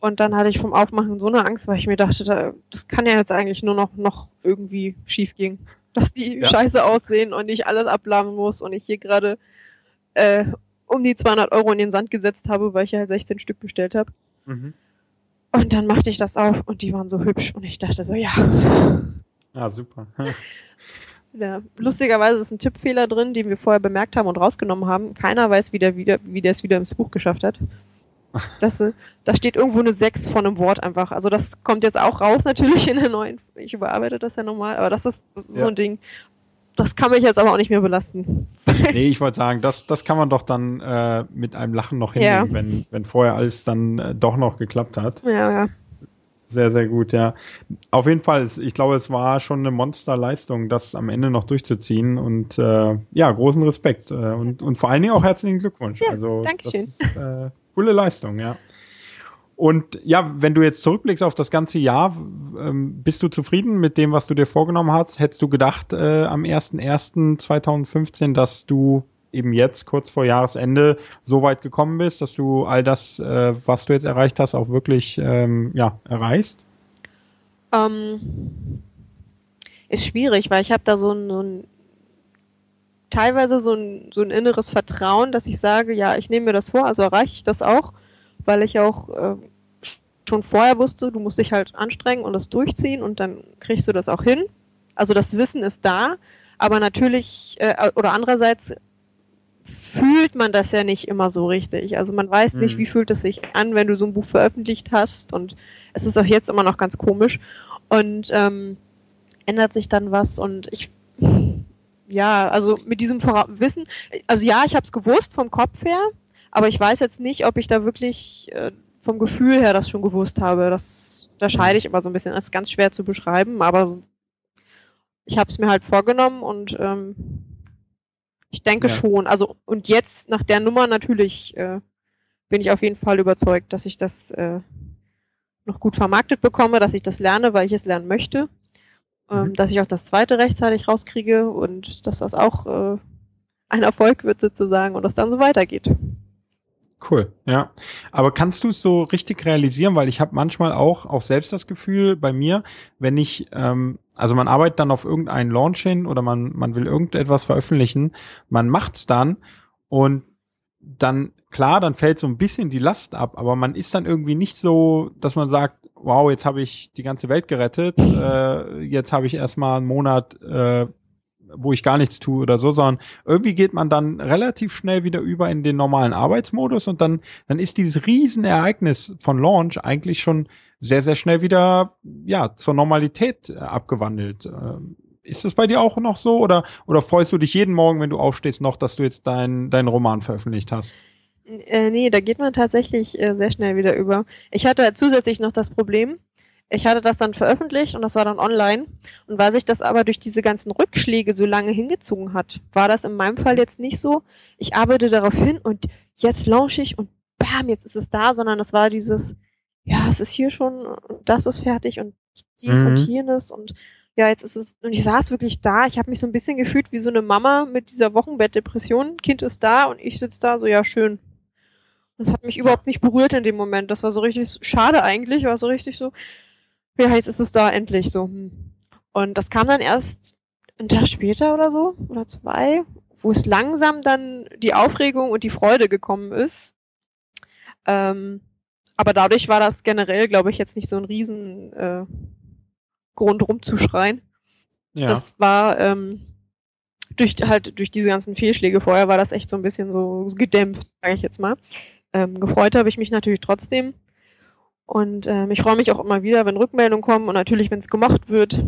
Und dann hatte ich vom Aufmachen so eine Angst, weil ich mir dachte, das kann ja jetzt eigentlich nur noch, noch irgendwie schief gehen. Dass die ja. scheiße aussehen und ich alles abladen muss und ich hier gerade äh, um die 200 Euro in den Sand gesetzt habe, weil ich ja 16 Stück bestellt habe. Mhm. Und dann machte ich das auf und die waren so hübsch und ich dachte so, ja. Ah, super. ja, lustigerweise ist ein Tippfehler drin, den wir vorher bemerkt haben und rausgenommen haben. Keiner weiß, wie der, wieder, wie der es wieder ins Buch geschafft hat. Das, da steht irgendwo eine 6 von einem Wort einfach. Also das kommt jetzt auch raus natürlich in der neuen. Ich überarbeite das ja nochmal, aber das ist, ist ja. so ein Ding das kann mich jetzt aber auch nicht mehr belasten. nee, ich wollte sagen, das, das kann man doch dann äh, mit einem Lachen noch hinnehmen, ja. wenn, wenn vorher alles dann äh, doch noch geklappt hat. Ja, ja. Sehr, sehr gut, ja. Auf jeden Fall, ich glaube, es war schon eine Monsterleistung, das am Ende noch durchzuziehen. Und äh, ja, großen Respekt. Äh, und, und vor allen Dingen auch herzlichen Glückwunsch. Ja, also, Dankeschön. Ist, äh, coole Leistung, ja. Und ja, wenn du jetzt zurückblickst auf das ganze Jahr, ähm, bist du zufrieden mit dem, was du dir vorgenommen hast? Hättest du gedacht äh, am 01.01.2015, dass du eben jetzt kurz vor Jahresende so weit gekommen bist, dass du all das, äh, was du jetzt erreicht hast, auch wirklich ähm, ja, erreichst? Ähm, ist schwierig, weil ich habe da so ein, so ein teilweise so ein, so ein inneres Vertrauen, dass ich sage, ja, ich nehme mir das vor, also erreiche ich das auch weil ich auch äh, schon vorher wusste, du musst dich halt anstrengen und das durchziehen und dann kriegst du das auch hin. Also das Wissen ist da, aber natürlich, äh, oder andererseits fühlt man das ja nicht immer so richtig. Also man weiß mhm. nicht, wie fühlt es sich an, wenn du so ein Buch veröffentlicht hast und es ist auch jetzt immer noch ganz komisch und ähm, ändert sich dann was und ich ja, also mit diesem Wissen, also ja, ich habe es gewusst vom Kopf her, aber ich weiß jetzt nicht, ob ich da wirklich äh, vom Gefühl her das schon gewusst habe. Das, da scheide ich immer so ein bisschen. Das ist ganz schwer zu beschreiben, aber ich habe es mir halt vorgenommen und ähm, ich denke ja. schon. Also und jetzt nach der Nummer natürlich äh, bin ich auf jeden Fall überzeugt, dass ich das äh, noch gut vermarktet bekomme, dass ich das lerne, weil ich es lernen möchte, ähm, mhm. dass ich auch das zweite rechtzeitig rauskriege und dass das auch äh, ein Erfolg wird sozusagen und das dann so weitergeht. Cool, ja. Aber kannst du es so richtig realisieren? Weil ich habe manchmal auch, auch selbst das Gefühl bei mir, wenn ich, ähm, also man arbeitet dann auf irgendeinen Launch hin oder man, man will irgendetwas veröffentlichen, man macht's dann und dann, klar, dann fällt so ein bisschen die Last ab, aber man ist dann irgendwie nicht so, dass man sagt, wow, jetzt habe ich die ganze Welt gerettet, äh, jetzt habe ich erstmal einen Monat äh, wo ich gar nichts tue oder so, sondern irgendwie geht man dann relativ schnell wieder über in den normalen Arbeitsmodus und dann, dann ist dieses Riesenereignis von Launch eigentlich schon sehr, sehr schnell wieder, ja, zur Normalität äh, abgewandelt. Ähm, ist das bei dir auch noch so oder, oder freust du dich jeden Morgen, wenn du aufstehst, noch, dass du jetzt deinen dein Roman veröffentlicht hast? Äh, nee, da geht man tatsächlich äh, sehr schnell wieder über. Ich hatte zusätzlich noch das Problem, ich hatte das dann veröffentlicht und das war dann online. Und weil sich das aber durch diese ganzen Rückschläge so lange hingezogen hat, war das in meinem Fall jetzt nicht so, ich arbeite darauf hin und jetzt launche ich und bam, jetzt ist es da, sondern es war dieses, ja, es ist hier schon und das ist fertig und dies mhm. und jenes und ja, jetzt ist es, und ich saß wirklich da, ich habe mich so ein bisschen gefühlt wie so eine Mama mit dieser Wochenbettdepression, Kind ist da und ich sitze da, so ja, schön. Das hat mich überhaupt nicht berührt in dem Moment. Das war so richtig schade eigentlich, war so richtig so, ja, jetzt ist es da endlich so. Hm. Und das kam dann erst einen Tag später oder so, oder zwei, wo es langsam dann die Aufregung und die Freude gekommen ist. Ähm, aber dadurch war das generell, glaube ich, jetzt nicht so ein riesen äh, Grund rumzuschreien. Ja. Das war ähm, durch halt durch diese ganzen Fehlschläge vorher war das echt so ein bisschen so gedämpft, sage ich jetzt mal. Ähm, gefreut habe ich mich natürlich trotzdem. Und ähm, ich freue mich auch immer wieder, wenn Rückmeldungen kommen und natürlich, wenn es gemacht wird.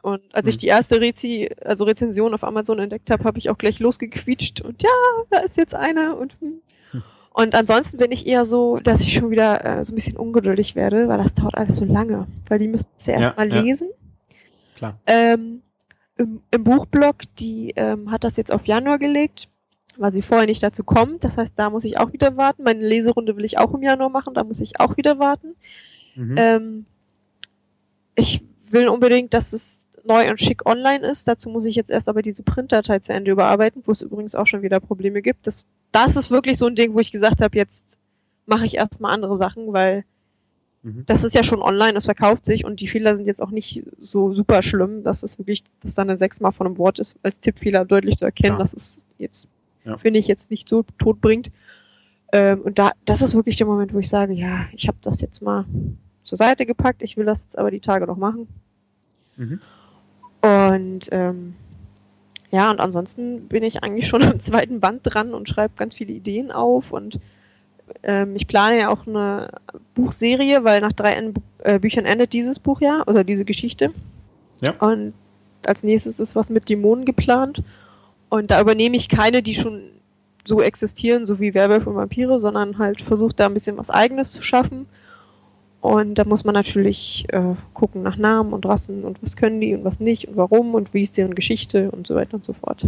Und als ich mhm. die erste Rezi, also Rezension auf Amazon entdeckt habe, habe ich auch gleich losgequietscht und ja, da ist jetzt eine und hm. hm. und ansonsten bin ich eher so, dass ich schon wieder äh, so ein bisschen ungeduldig werde, weil das dauert alles so lange. Weil die müssten es ja erstmal ja, lesen. Klar. Ähm, im, Im Buchblog, die ähm, hat das jetzt auf Januar gelegt weil sie vorher nicht dazu kommt. Das heißt, da muss ich auch wieder warten. Meine Leserunde will ich auch im Januar machen, da muss ich auch wieder warten. Mhm. Ähm, ich will unbedingt, dass es neu und schick online ist. Dazu muss ich jetzt erst aber diese Printdatei zu Ende überarbeiten, wo es übrigens auch schon wieder Probleme gibt. Das, das ist wirklich so ein Ding, wo ich gesagt habe, jetzt mache ich erstmal andere Sachen, weil mhm. das ist ja schon online, das verkauft sich und die Fehler sind jetzt auch nicht so super schlimm, dass es wirklich, dass da eine sechsmal von einem Wort ist, als Tippfehler deutlich zu erkennen. Ja. Das ist jetzt, ja. finde ich, jetzt nicht so tot bringt. Ähm, und da, das ist wirklich der Moment, wo ich sage, ja, ich habe das jetzt mal zur Seite gepackt, ich will das jetzt aber die Tage noch machen. Mhm. Und ähm, ja, und ansonsten bin ich eigentlich schon am zweiten Band dran und schreibe ganz viele Ideen auf und ähm, ich plane ja auch eine Buchserie, weil nach drei en äh, Büchern endet dieses Buch ja, oder diese Geschichte. Ja. Und als nächstes ist was mit Dämonen geplant. Und da übernehme ich keine, die schon so existieren, so wie Werwölfe und Vampire, sondern halt versucht da ein bisschen was Eigenes zu schaffen. Und da muss man natürlich äh, gucken nach Namen und Rassen und was können die und was nicht und warum und wie ist deren Geschichte und so weiter und so fort.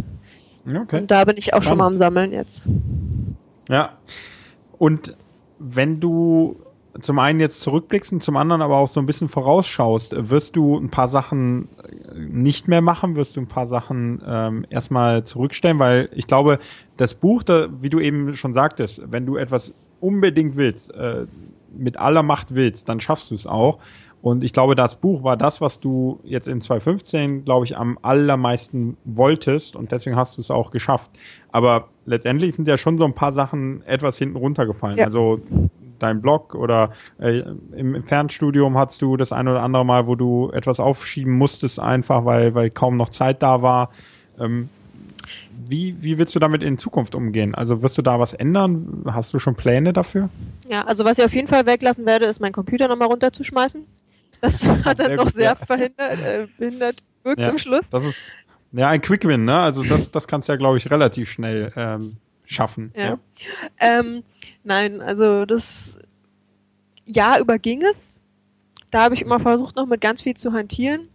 Okay. Und da bin ich auch Spannend. schon mal am Sammeln jetzt. Ja. Und wenn du zum einen jetzt zurückblickst und zum anderen aber auch so ein bisschen vorausschaust, wirst du ein paar Sachen nicht mehr machen, wirst du ein paar Sachen ähm, erstmal zurückstellen, weil ich glaube, das Buch, da, wie du eben schon sagtest, wenn du etwas unbedingt willst, äh, mit aller Macht willst, dann schaffst du es auch. Und ich glaube, das Buch war das, was du jetzt in 2015, glaube ich, am allermeisten wolltest und deswegen hast du es auch geschafft. Aber letztendlich sind ja schon so ein paar Sachen etwas hinten runtergefallen. Ja. Also dein Blog oder äh, im Fernstudium hattest du das ein oder andere Mal, wo du etwas aufschieben musstest, einfach weil, weil kaum noch Zeit da war. Ähm, wie, wie willst du damit in Zukunft umgehen? Also wirst du da was ändern? Hast du schon Pläne dafür? Ja, also was ich auf jeden Fall weglassen werde, ist meinen Computer nochmal runterzuschmeißen. Das hat dann noch sehr ja. verhindert, äh, behindert wirkt ja, zum Schluss. Das ist ja ein Quick Win, ne? Also das, das kannst du ja, glaube ich, relativ schnell ähm, schaffen. Ja. ja. Ähm, nein, also das Jahr überging es. Da habe ich immer versucht, noch mit ganz viel zu hantieren.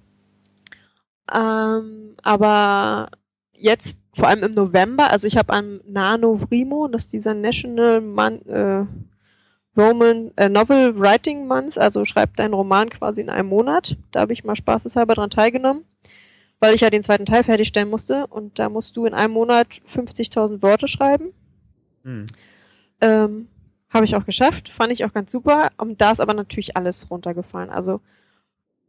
Ähm, aber jetzt, vor allem im November, also ich habe am Nano Vrimo, das ist dieser National Man, äh, Roman äh, Novel Writing Month, also schreibt deinen Roman quasi in einem Monat. Da habe ich mal spaßeshalber dran teilgenommen, weil ich ja den zweiten Teil fertigstellen musste und da musst du in einem Monat 50.000 Worte schreiben. Hm. Ähm, habe ich auch geschafft, fand ich auch ganz super. Und da ist aber natürlich alles runtergefallen. Also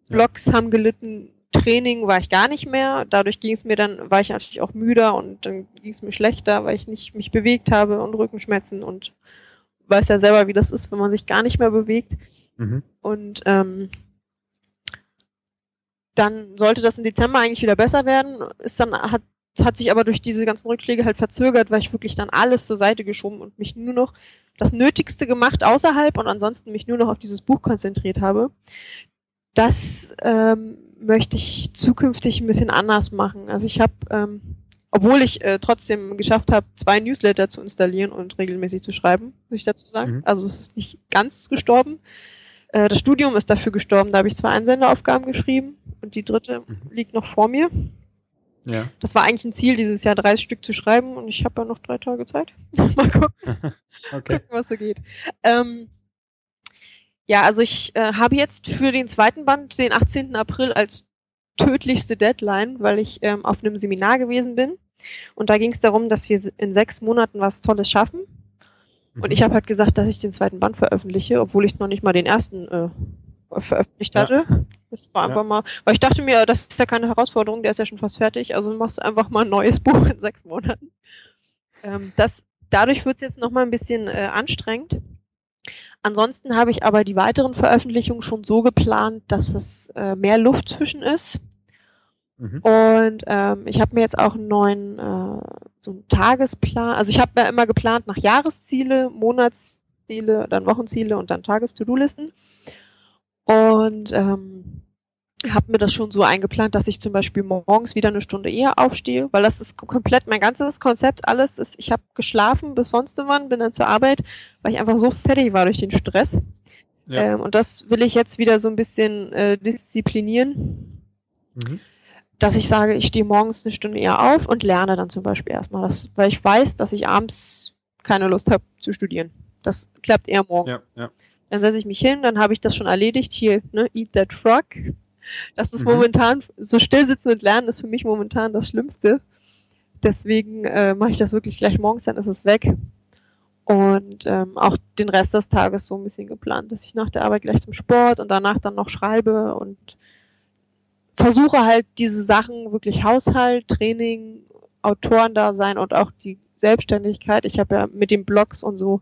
Blogs ja. haben gelitten, Training war ich gar nicht mehr. Dadurch ging es mir dann, war ich natürlich auch müder und dann ging es mir schlechter, weil ich nicht mich bewegt habe und Rückenschmerzen und weiß ja selber, wie das ist, wenn man sich gar nicht mehr bewegt. Mhm. Und ähm, dann sollte das im Dezember eigentlich wieder besser werden. Ist dann hat hat sich aber durch diese ganzen Rückschläge halt verzögert, weil ich wirklich dann alles zur Seite geschoben und mich nur noch das Nötigste gemacht außerhalb und ansonsten mich nur noch auf dieses Buch konzentriert habe. Das ähm, möchte ich zukünftig ein bisschen anders machen. Also ich habe ähm, obwohl ich äh, trotzdem geschafft habe, zwei Newsletter zu installieren und regelmäßig zu schreiben, muss ich dazu sagen. Mhm. Also es ist nicht ganz gestorben. Äh, das Studium ist dafür gestorben, da habe ich zwei Einsenderaufgaben geschrieben und die dritte mhm. liegt noch vor mir. Ja. Das war eigentlich ein Ziel, dieses Jahr 30 Stück zu schreiben und ich habe ja noch drei Tage Zeit. Mal gucken, okay. gucken was so geht. Ähm, ja, also ich äh, habe jetzt für den zweiten Band den 18. April als tödlichste Deadline, weil ich ähm, auf einem Seminar gewesen bin und da ging es darum, dass wir in sechs Monaten was Tolles schaffen. Und ich mhm. habe halt gesagt, dass ich den zweiten Band veröffentliche, obwohl ich noch nicht mal den ersten äh, veröffentlicht hatte. Ja. Das war einfach ja. mal, weil ich dachte mir, das ist ja keine Herausforderung, der ist ja schon fast fertig, also machst du einfach mal ein neues Buch in sechs Monaten. Ähm, das, dadurch wird es jetzt nochmal ein bisschen äh, anstrengend. Ansonsten habe ich aber die weiteren Veröffentlichungen schon so geplant, dass es äh, mehr Luft zwischen ist. Mhm. Und ähm, ich habe mir jetzt auch einen neuen äh, so einen Tagesplan, also ich habe ja immer geplant nach Jahresziele, Monatsziele, dann Wochenziele und dann Tages-To-Do-Listen. Und ähm, habe mir das schon so eingeplant, dass ich zum Beispiel morgens wieder eine Stunde eher aufstehe, weil das ist komplett mein ganzes Konzept, alles ist, ich habe geschlafen bis sonst wann, bin dann zur Arbeit, weil ich einfach so fertig war durch den Stress. Ja. Ähm, und das will ich jetzt wieder so ein bisschen äh, disziplinieren. Mhm dass ich sage, ich stehe morgens eine Stunde eher auf und lerne dann zum Beispiel erstmal, das, weil ich weiß, dass ich abends keine Lust habe zu studieren. Das klappt eher morgens. Ja, ja. Dann setze ich mich hin, dann habe ich das schon erledigt. Hier, ne, eat that frog. Das ist mhm. momentan, so still sitzen und lernen ist für mich momentan das Schlimmste. Deswegen äh, mache ich das wirklich gleich morgens, dann ist es weg. Und ähm, auch den Rest des Tages so ein bisschen geplant, dass ich nach der Arbeit gleich zum Sport und danach dann noch schreibe und versuche halt diese Sachen wirklich Haushalt, Training, Autoren da sein und auch die Selbstständigkeit. Ich habe ja mit den Blogs und so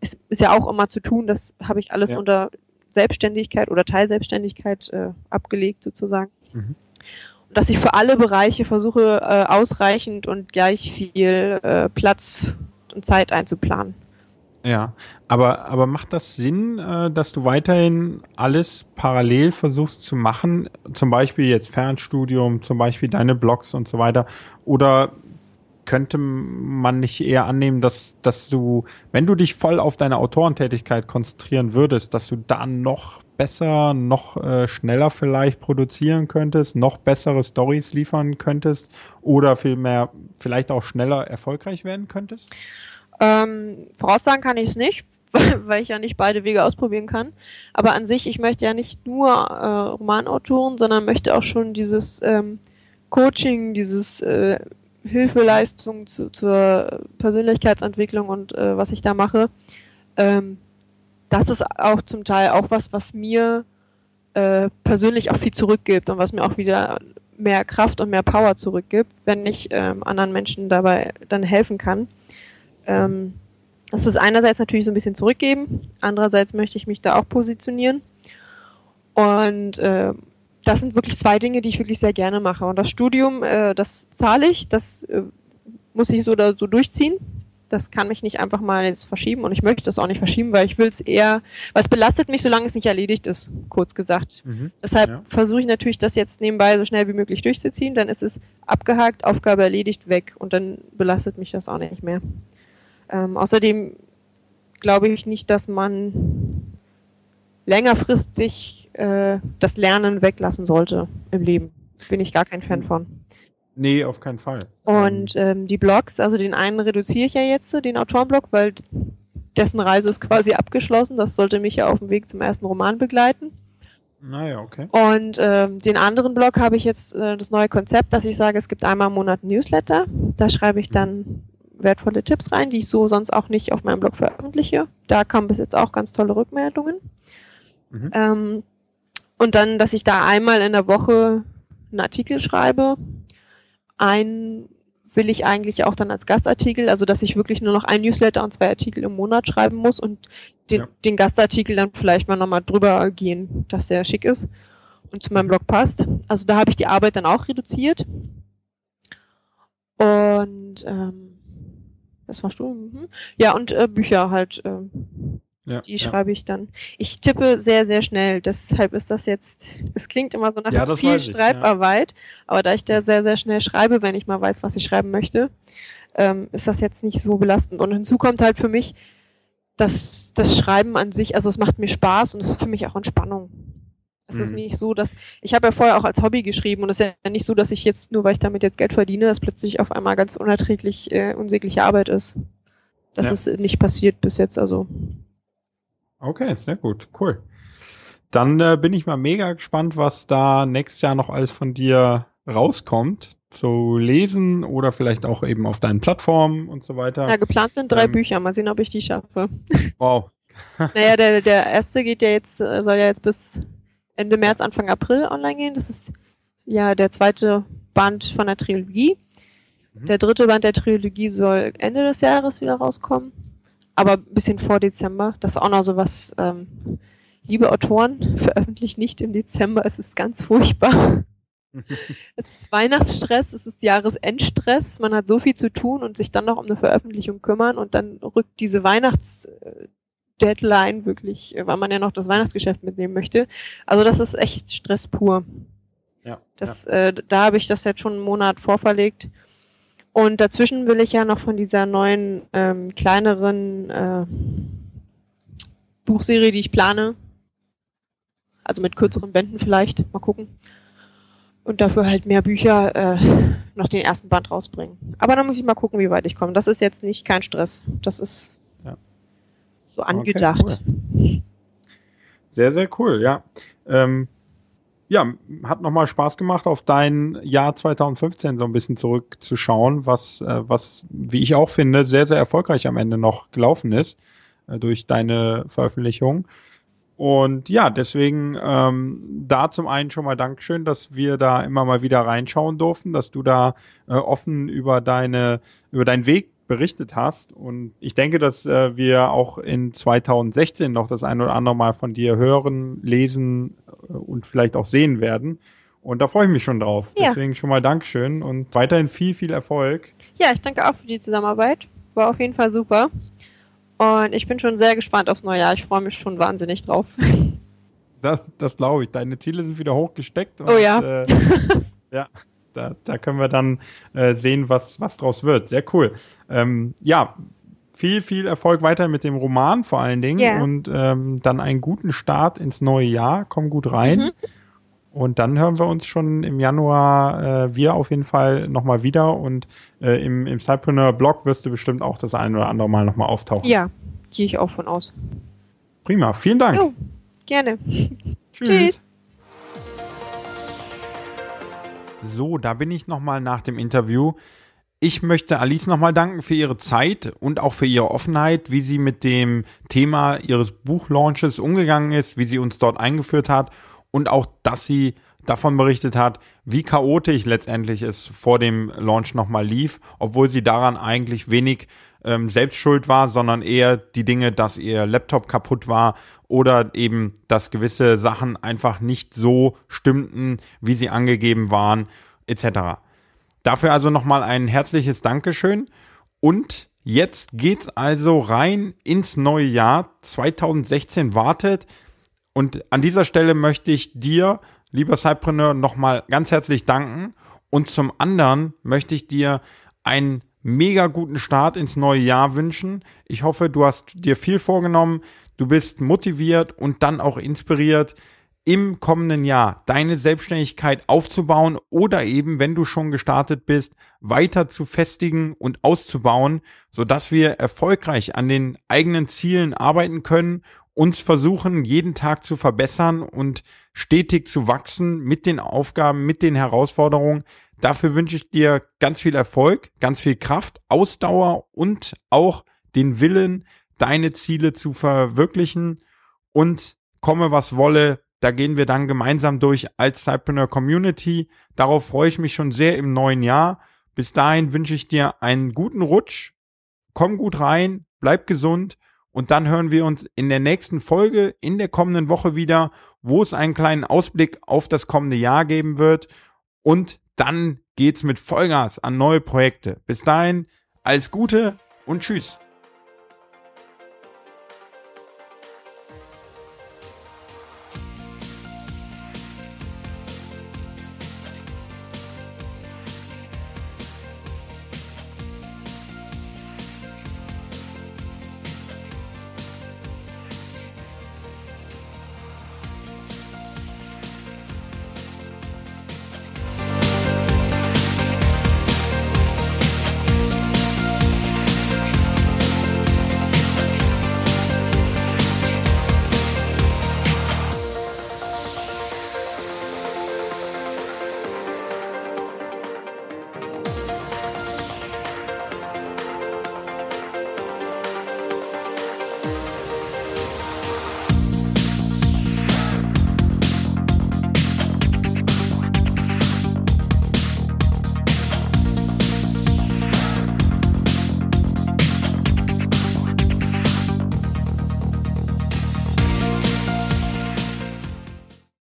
ist, ist ja auch immer zu tun. Das habe ich alles ja. unter Selbstständigkeit oder Teilselbstständigkeit äh, abgelegt sozusagen. Mhm. Und dass ich für alle Bereiche versuche, äh, ausreichend und gleich viel äh, Platz und Zeit einzuplanen. Ja, aber, aber macht das Sinn, äh, dass du weiterhin alles parallel versuchst zu machen? Zum Beispiel jetzt Fernstudium, zum Beispiel deine Blogs und so weiter? Oder könnte man nicht eher annehmen, dass, dass du, wenn du dich voll auf deine Autorentätigkeit konzentrieren würdest, dass du da noch besser, noch äh, schneller vielleicht produzieren könntest, noch bessere Stories liefern könntest oder vielmehr vielleicht auch schneller erfolgreich werden könntest? Ähm, voraussagen kann ich es nicht, weil ich ja nicht beide Wege ausprobieren kann. Aber an sich, ich möchte ja nicht nur äh, Romanautoren, sondern möchte auch schon dieses ähm, Coaching, dieses äh, Hilfeleistung zu, zur Persönlichkeitsentwicklung und äh, was ich da mache, ähm, das ist auch zum Teil auch was, was mir äh, persönlich auch viel zurückgibt und was mir auch wieder mehr Kraft und mehr Power zurückgibt, wenn ich ähm, anderen Menschen dabei dann helfen kann. Ähm, das ist einerseits natürlich so ein bisschen zurückgeben, andererseits möchte ich mich da auch positionieren. Und äh, das sind wirklich zwei Dinge, die ich wirklich sehr gerne mache. Und das Studium, äh, das zahle ich, das äh, muss ich so oder so durchziehen. Das kann mich nicht einfach mal jetzt verschieben und ich möchte das auch nicht verschieben, weil ich will es eher, weil es belastet mich, solange es nicht erledigt ist, kurz gesagt. Mhm, Deshalb ja. versuche ich natürlich, das jetzt nebenbei so schnell wie möglich durchzuziehen, dann ist es abgehakt, Aufgabe erledigt, weg und dann belastet mich das auch nicht mehr. Ähm, außerdem glaube ich nicht, dass man längerfristig äh, das Lernen weglassen sollte im Leben. Bin ich gar kein Fan von. Nee, auf keinen Fall. Und ähm, die Blogs, also den einen reduziere ich ja jetzt, den Autorenblog, weil dessen Reise ist quasi abgeschlossen. Das sollte mich ja auf dem Weg zum ersten Roman begleiten. Naja, okay. Und ähm, den anderen Blog habe ich jetzt äh, das neue Konzept, dass ich sage, es gibt einmal im Monat ein Newsletter. Da schreibe ich dann wertvolle Tipps rein, die ich so sonst auch nicht auf meinem Blog veröffentliche. Da kamen bis jetzt auch ganz tolle Rückmeldungen. Mhm. Ähm, und dann, dass ich da einmal in der Woche einen Artikel schreibe. Einen will ich eigentlich auch dann als Gastartikel, also dass ich wirklich nur noch ein Newsletter und zwei Artikel im Monat schreiben muss und den, ja. den Gastartikel dann vielleicht mal nochmal drüber gehen, dass der schick ist und zu meinem. Blog passt. Also da habe ich die Arbeit dann auch reduziert. Und ähm, das war Studium. Mhm. Ja, und äh, Bücher halt. Äh, ja, die ja. schreibe ich dann. Ich tippe sehr, sehr schnell, deshalb ist das jetzt, es klingt immer so nach ja, viel Schreibarbeit, aber da ich da sehr, sehr schnell schreibe, wenn ich mal weiß, was ich schreiben möchte, ähm, ist das jetzt nicht so belastend. Und hinzu kommt halt für mich, dass das Schreiben an sich, also es macht mir Spaß und es ist für mich auch Entspannung. Es mhm. ist nicht so, dass ich habe ja vorher auch als Hobby geschrieben und es ist ja nicht so, dass ich jetzt nur, weil ich damit jetzt Geld verdiene, dass plötzlich auf einmal ganz unerträglich äh, unsägliche Arbeit ist. Das ja. ist nicht passiert bis jetzt, also Okay, sehr gut, cool. Dann äh, bin ich mal mega gespannt, was da nächstes Jahr noch alles von dir rauskommt zu lesen oder vielleicht auch eben auf deinen Plattformen und so weiter. Ja, geplant sind drei ähm, Bücher. Mal sehen, ob ich die schaffe. Wow. naja, der, der erste geht ja jetzt, äh, soll ja jetzt bis Ende März, Anfang April online gehen. Das ist ja der zweite Band von der Trilogie. Mhm. Der dritte Band der Trilogie soll Ende des Jahres wieder rauskommen aber ein bisschen vor Dezember. Das ist auch noch so was, ähm, liebe Autoren, veröffentlicht nicht im Dezember, es ist ganz furchtbar. es ist Weihnachtsstress, es ist Jahresendstress, man hat so viel zu tun und sich dann noch um eine Veröffentlichung kümmern und dann rückt diese Weihnachtsdeadline wirklich, weil man ja noch das Weihnachtsgeschäft mitnehmen möchte. Also das ist echt Stress pur. Ja, das, ja. Äh, da habe ich das jetzt schon einen Monat vorverlegt und dazwischen will ich ja noch von dieser neuen, ähm, kleineren äh, Buchserie, die ich plane, also mit kürzeren Bänden vielleicht, mal gucken. Und dafür halt mehr Bücher äh, noch den ersten Band rausbringen. Aber da muss ich mal gucken, wie weit ich komme. Das ist jetzt nicht kein Stress. Das ist. So angedacht. Okay, cool. Sehr, sehr cool, ja. Ähm, ja, hat nochmal Spaß gemacht, auf dein Jahr 2015 so ein bisschen zurückzuschauen, was, äh, was, wie ich auch finde, sehr, sehr erfolgreich am Ende noch gelaufen ist äh, durch deine Veröffentlichung. Und ja, deswegen ähm, da zum einen schon mal Dankeschön, dass wir da immer mal wieder reinschauen durften, dass du da äh, offen über deine, über deinen Weg berichtet hast. Und ich denke, dass äh, wir auch in 2016 noch das ein oder andere Mal von dir hören, lesen äh, und vielleicht auch sehen werden. Und da freue ich mich schon drauf. Ja. Deswegen schon mal Dankeschön und weiterhin viel, viel Erfolg. Ja, ich danke auch für die Zusammenarbeit. War auf jeden Fall super. Und ich bin schon sehr gespannt aufs neue Jahr. Ich freue mich schon wahnsinnig drauf. Das, das glaube ich. Deine Ziele sind wieder hochgesteckt. Und, oh ja. Äh, ja, da, da können wir dann äh, sehen, was, was draus wird. Sehr cool. Ähm, ja, viel, viel Erfolg weiter mit dem Roman vor allen Dingen yeah. und ähm, dann einen guten Start ins neue Jahr. Komm gut rein. Mhm. Und dann hören wir uns schon im Januar äh, wir auf jeden Fall nochmal wieder und äh, im, im Cypreneur-Blog wirst du bestimmt auch das ein oder andere Mal nochmal auftauchen. Ja, gehe ich auch von aus. Prima, vielen Dank. Jo, gerne. Tschüss. Tschüss. So, da bin ich nochmal nach dem Interview. Ich möchte Alice nochmal danken für ihre Zeit und auch für ihre Offenheit, wie sie mit dem Thema ihres Buchlaunches umgegangen ist, wie sie uns dort eingeführt hat und auch, dass sie davon berichtet hat, wie chaotisch letztendlich es vor dem Launch nochmal lief, obwohl sie daran eigentlich wenig ähm, selbst schuld war, sondern eher die Dinge, dass ihr Laptop kaputt war oder eben, dass gewisse Sachen einfach nicht so stimmten, wie sie angegeben waren, etc. Dafür also nochmal ein herzliches Dankeschön und jetzt geht's also rein ins neue Jahr. 2016 wartet und an dieser Stelle möchte ich dir, lieber Cypreneur, nochmal ganz herzlich danken. Und zum anderen möchte ich dir einen mega guten Start ins neue Jahr wünschen. Ich hoffe, du hast dir viel vorgenommen, du bist motiviert und dann auch inspiriert, im kommenden Jahr deine Selbstständigkeit aufzubauen oder eben, wenn du schon gestartet bist, weiter zu festigen und auszubauen, sodass wir erfolgreich an den eigenen Zielen arbeiten können uns versuchen, jeden Tag zu verbessern und stetig zu wachsen mit den Aufgaben, mit den Herausforderungen. Dafür wünsche ich dir ganz viel Erfolg, ganz viel Kraft, Ausdauer und auch den Willen, deine Ziele zu verwirklichen und komme was wolle. Da gehen wir dann gemeinsam durch als Cypreneur Community. Darauf freue ich mich schon sehr im neuen Jahr. Bis dahin wünsche ich dir einen guten Rutsch. Komm gut rein, bleib gesund und dann hören wir uns in der nächsten Folge in der kommenden Woche wieder, wo es einen kleinen Ausblick auf das kommende Jahr geben wird. Und dann geht's mit Vollgas an neue Projekte. Bis dahin, alles Gute und tschüss.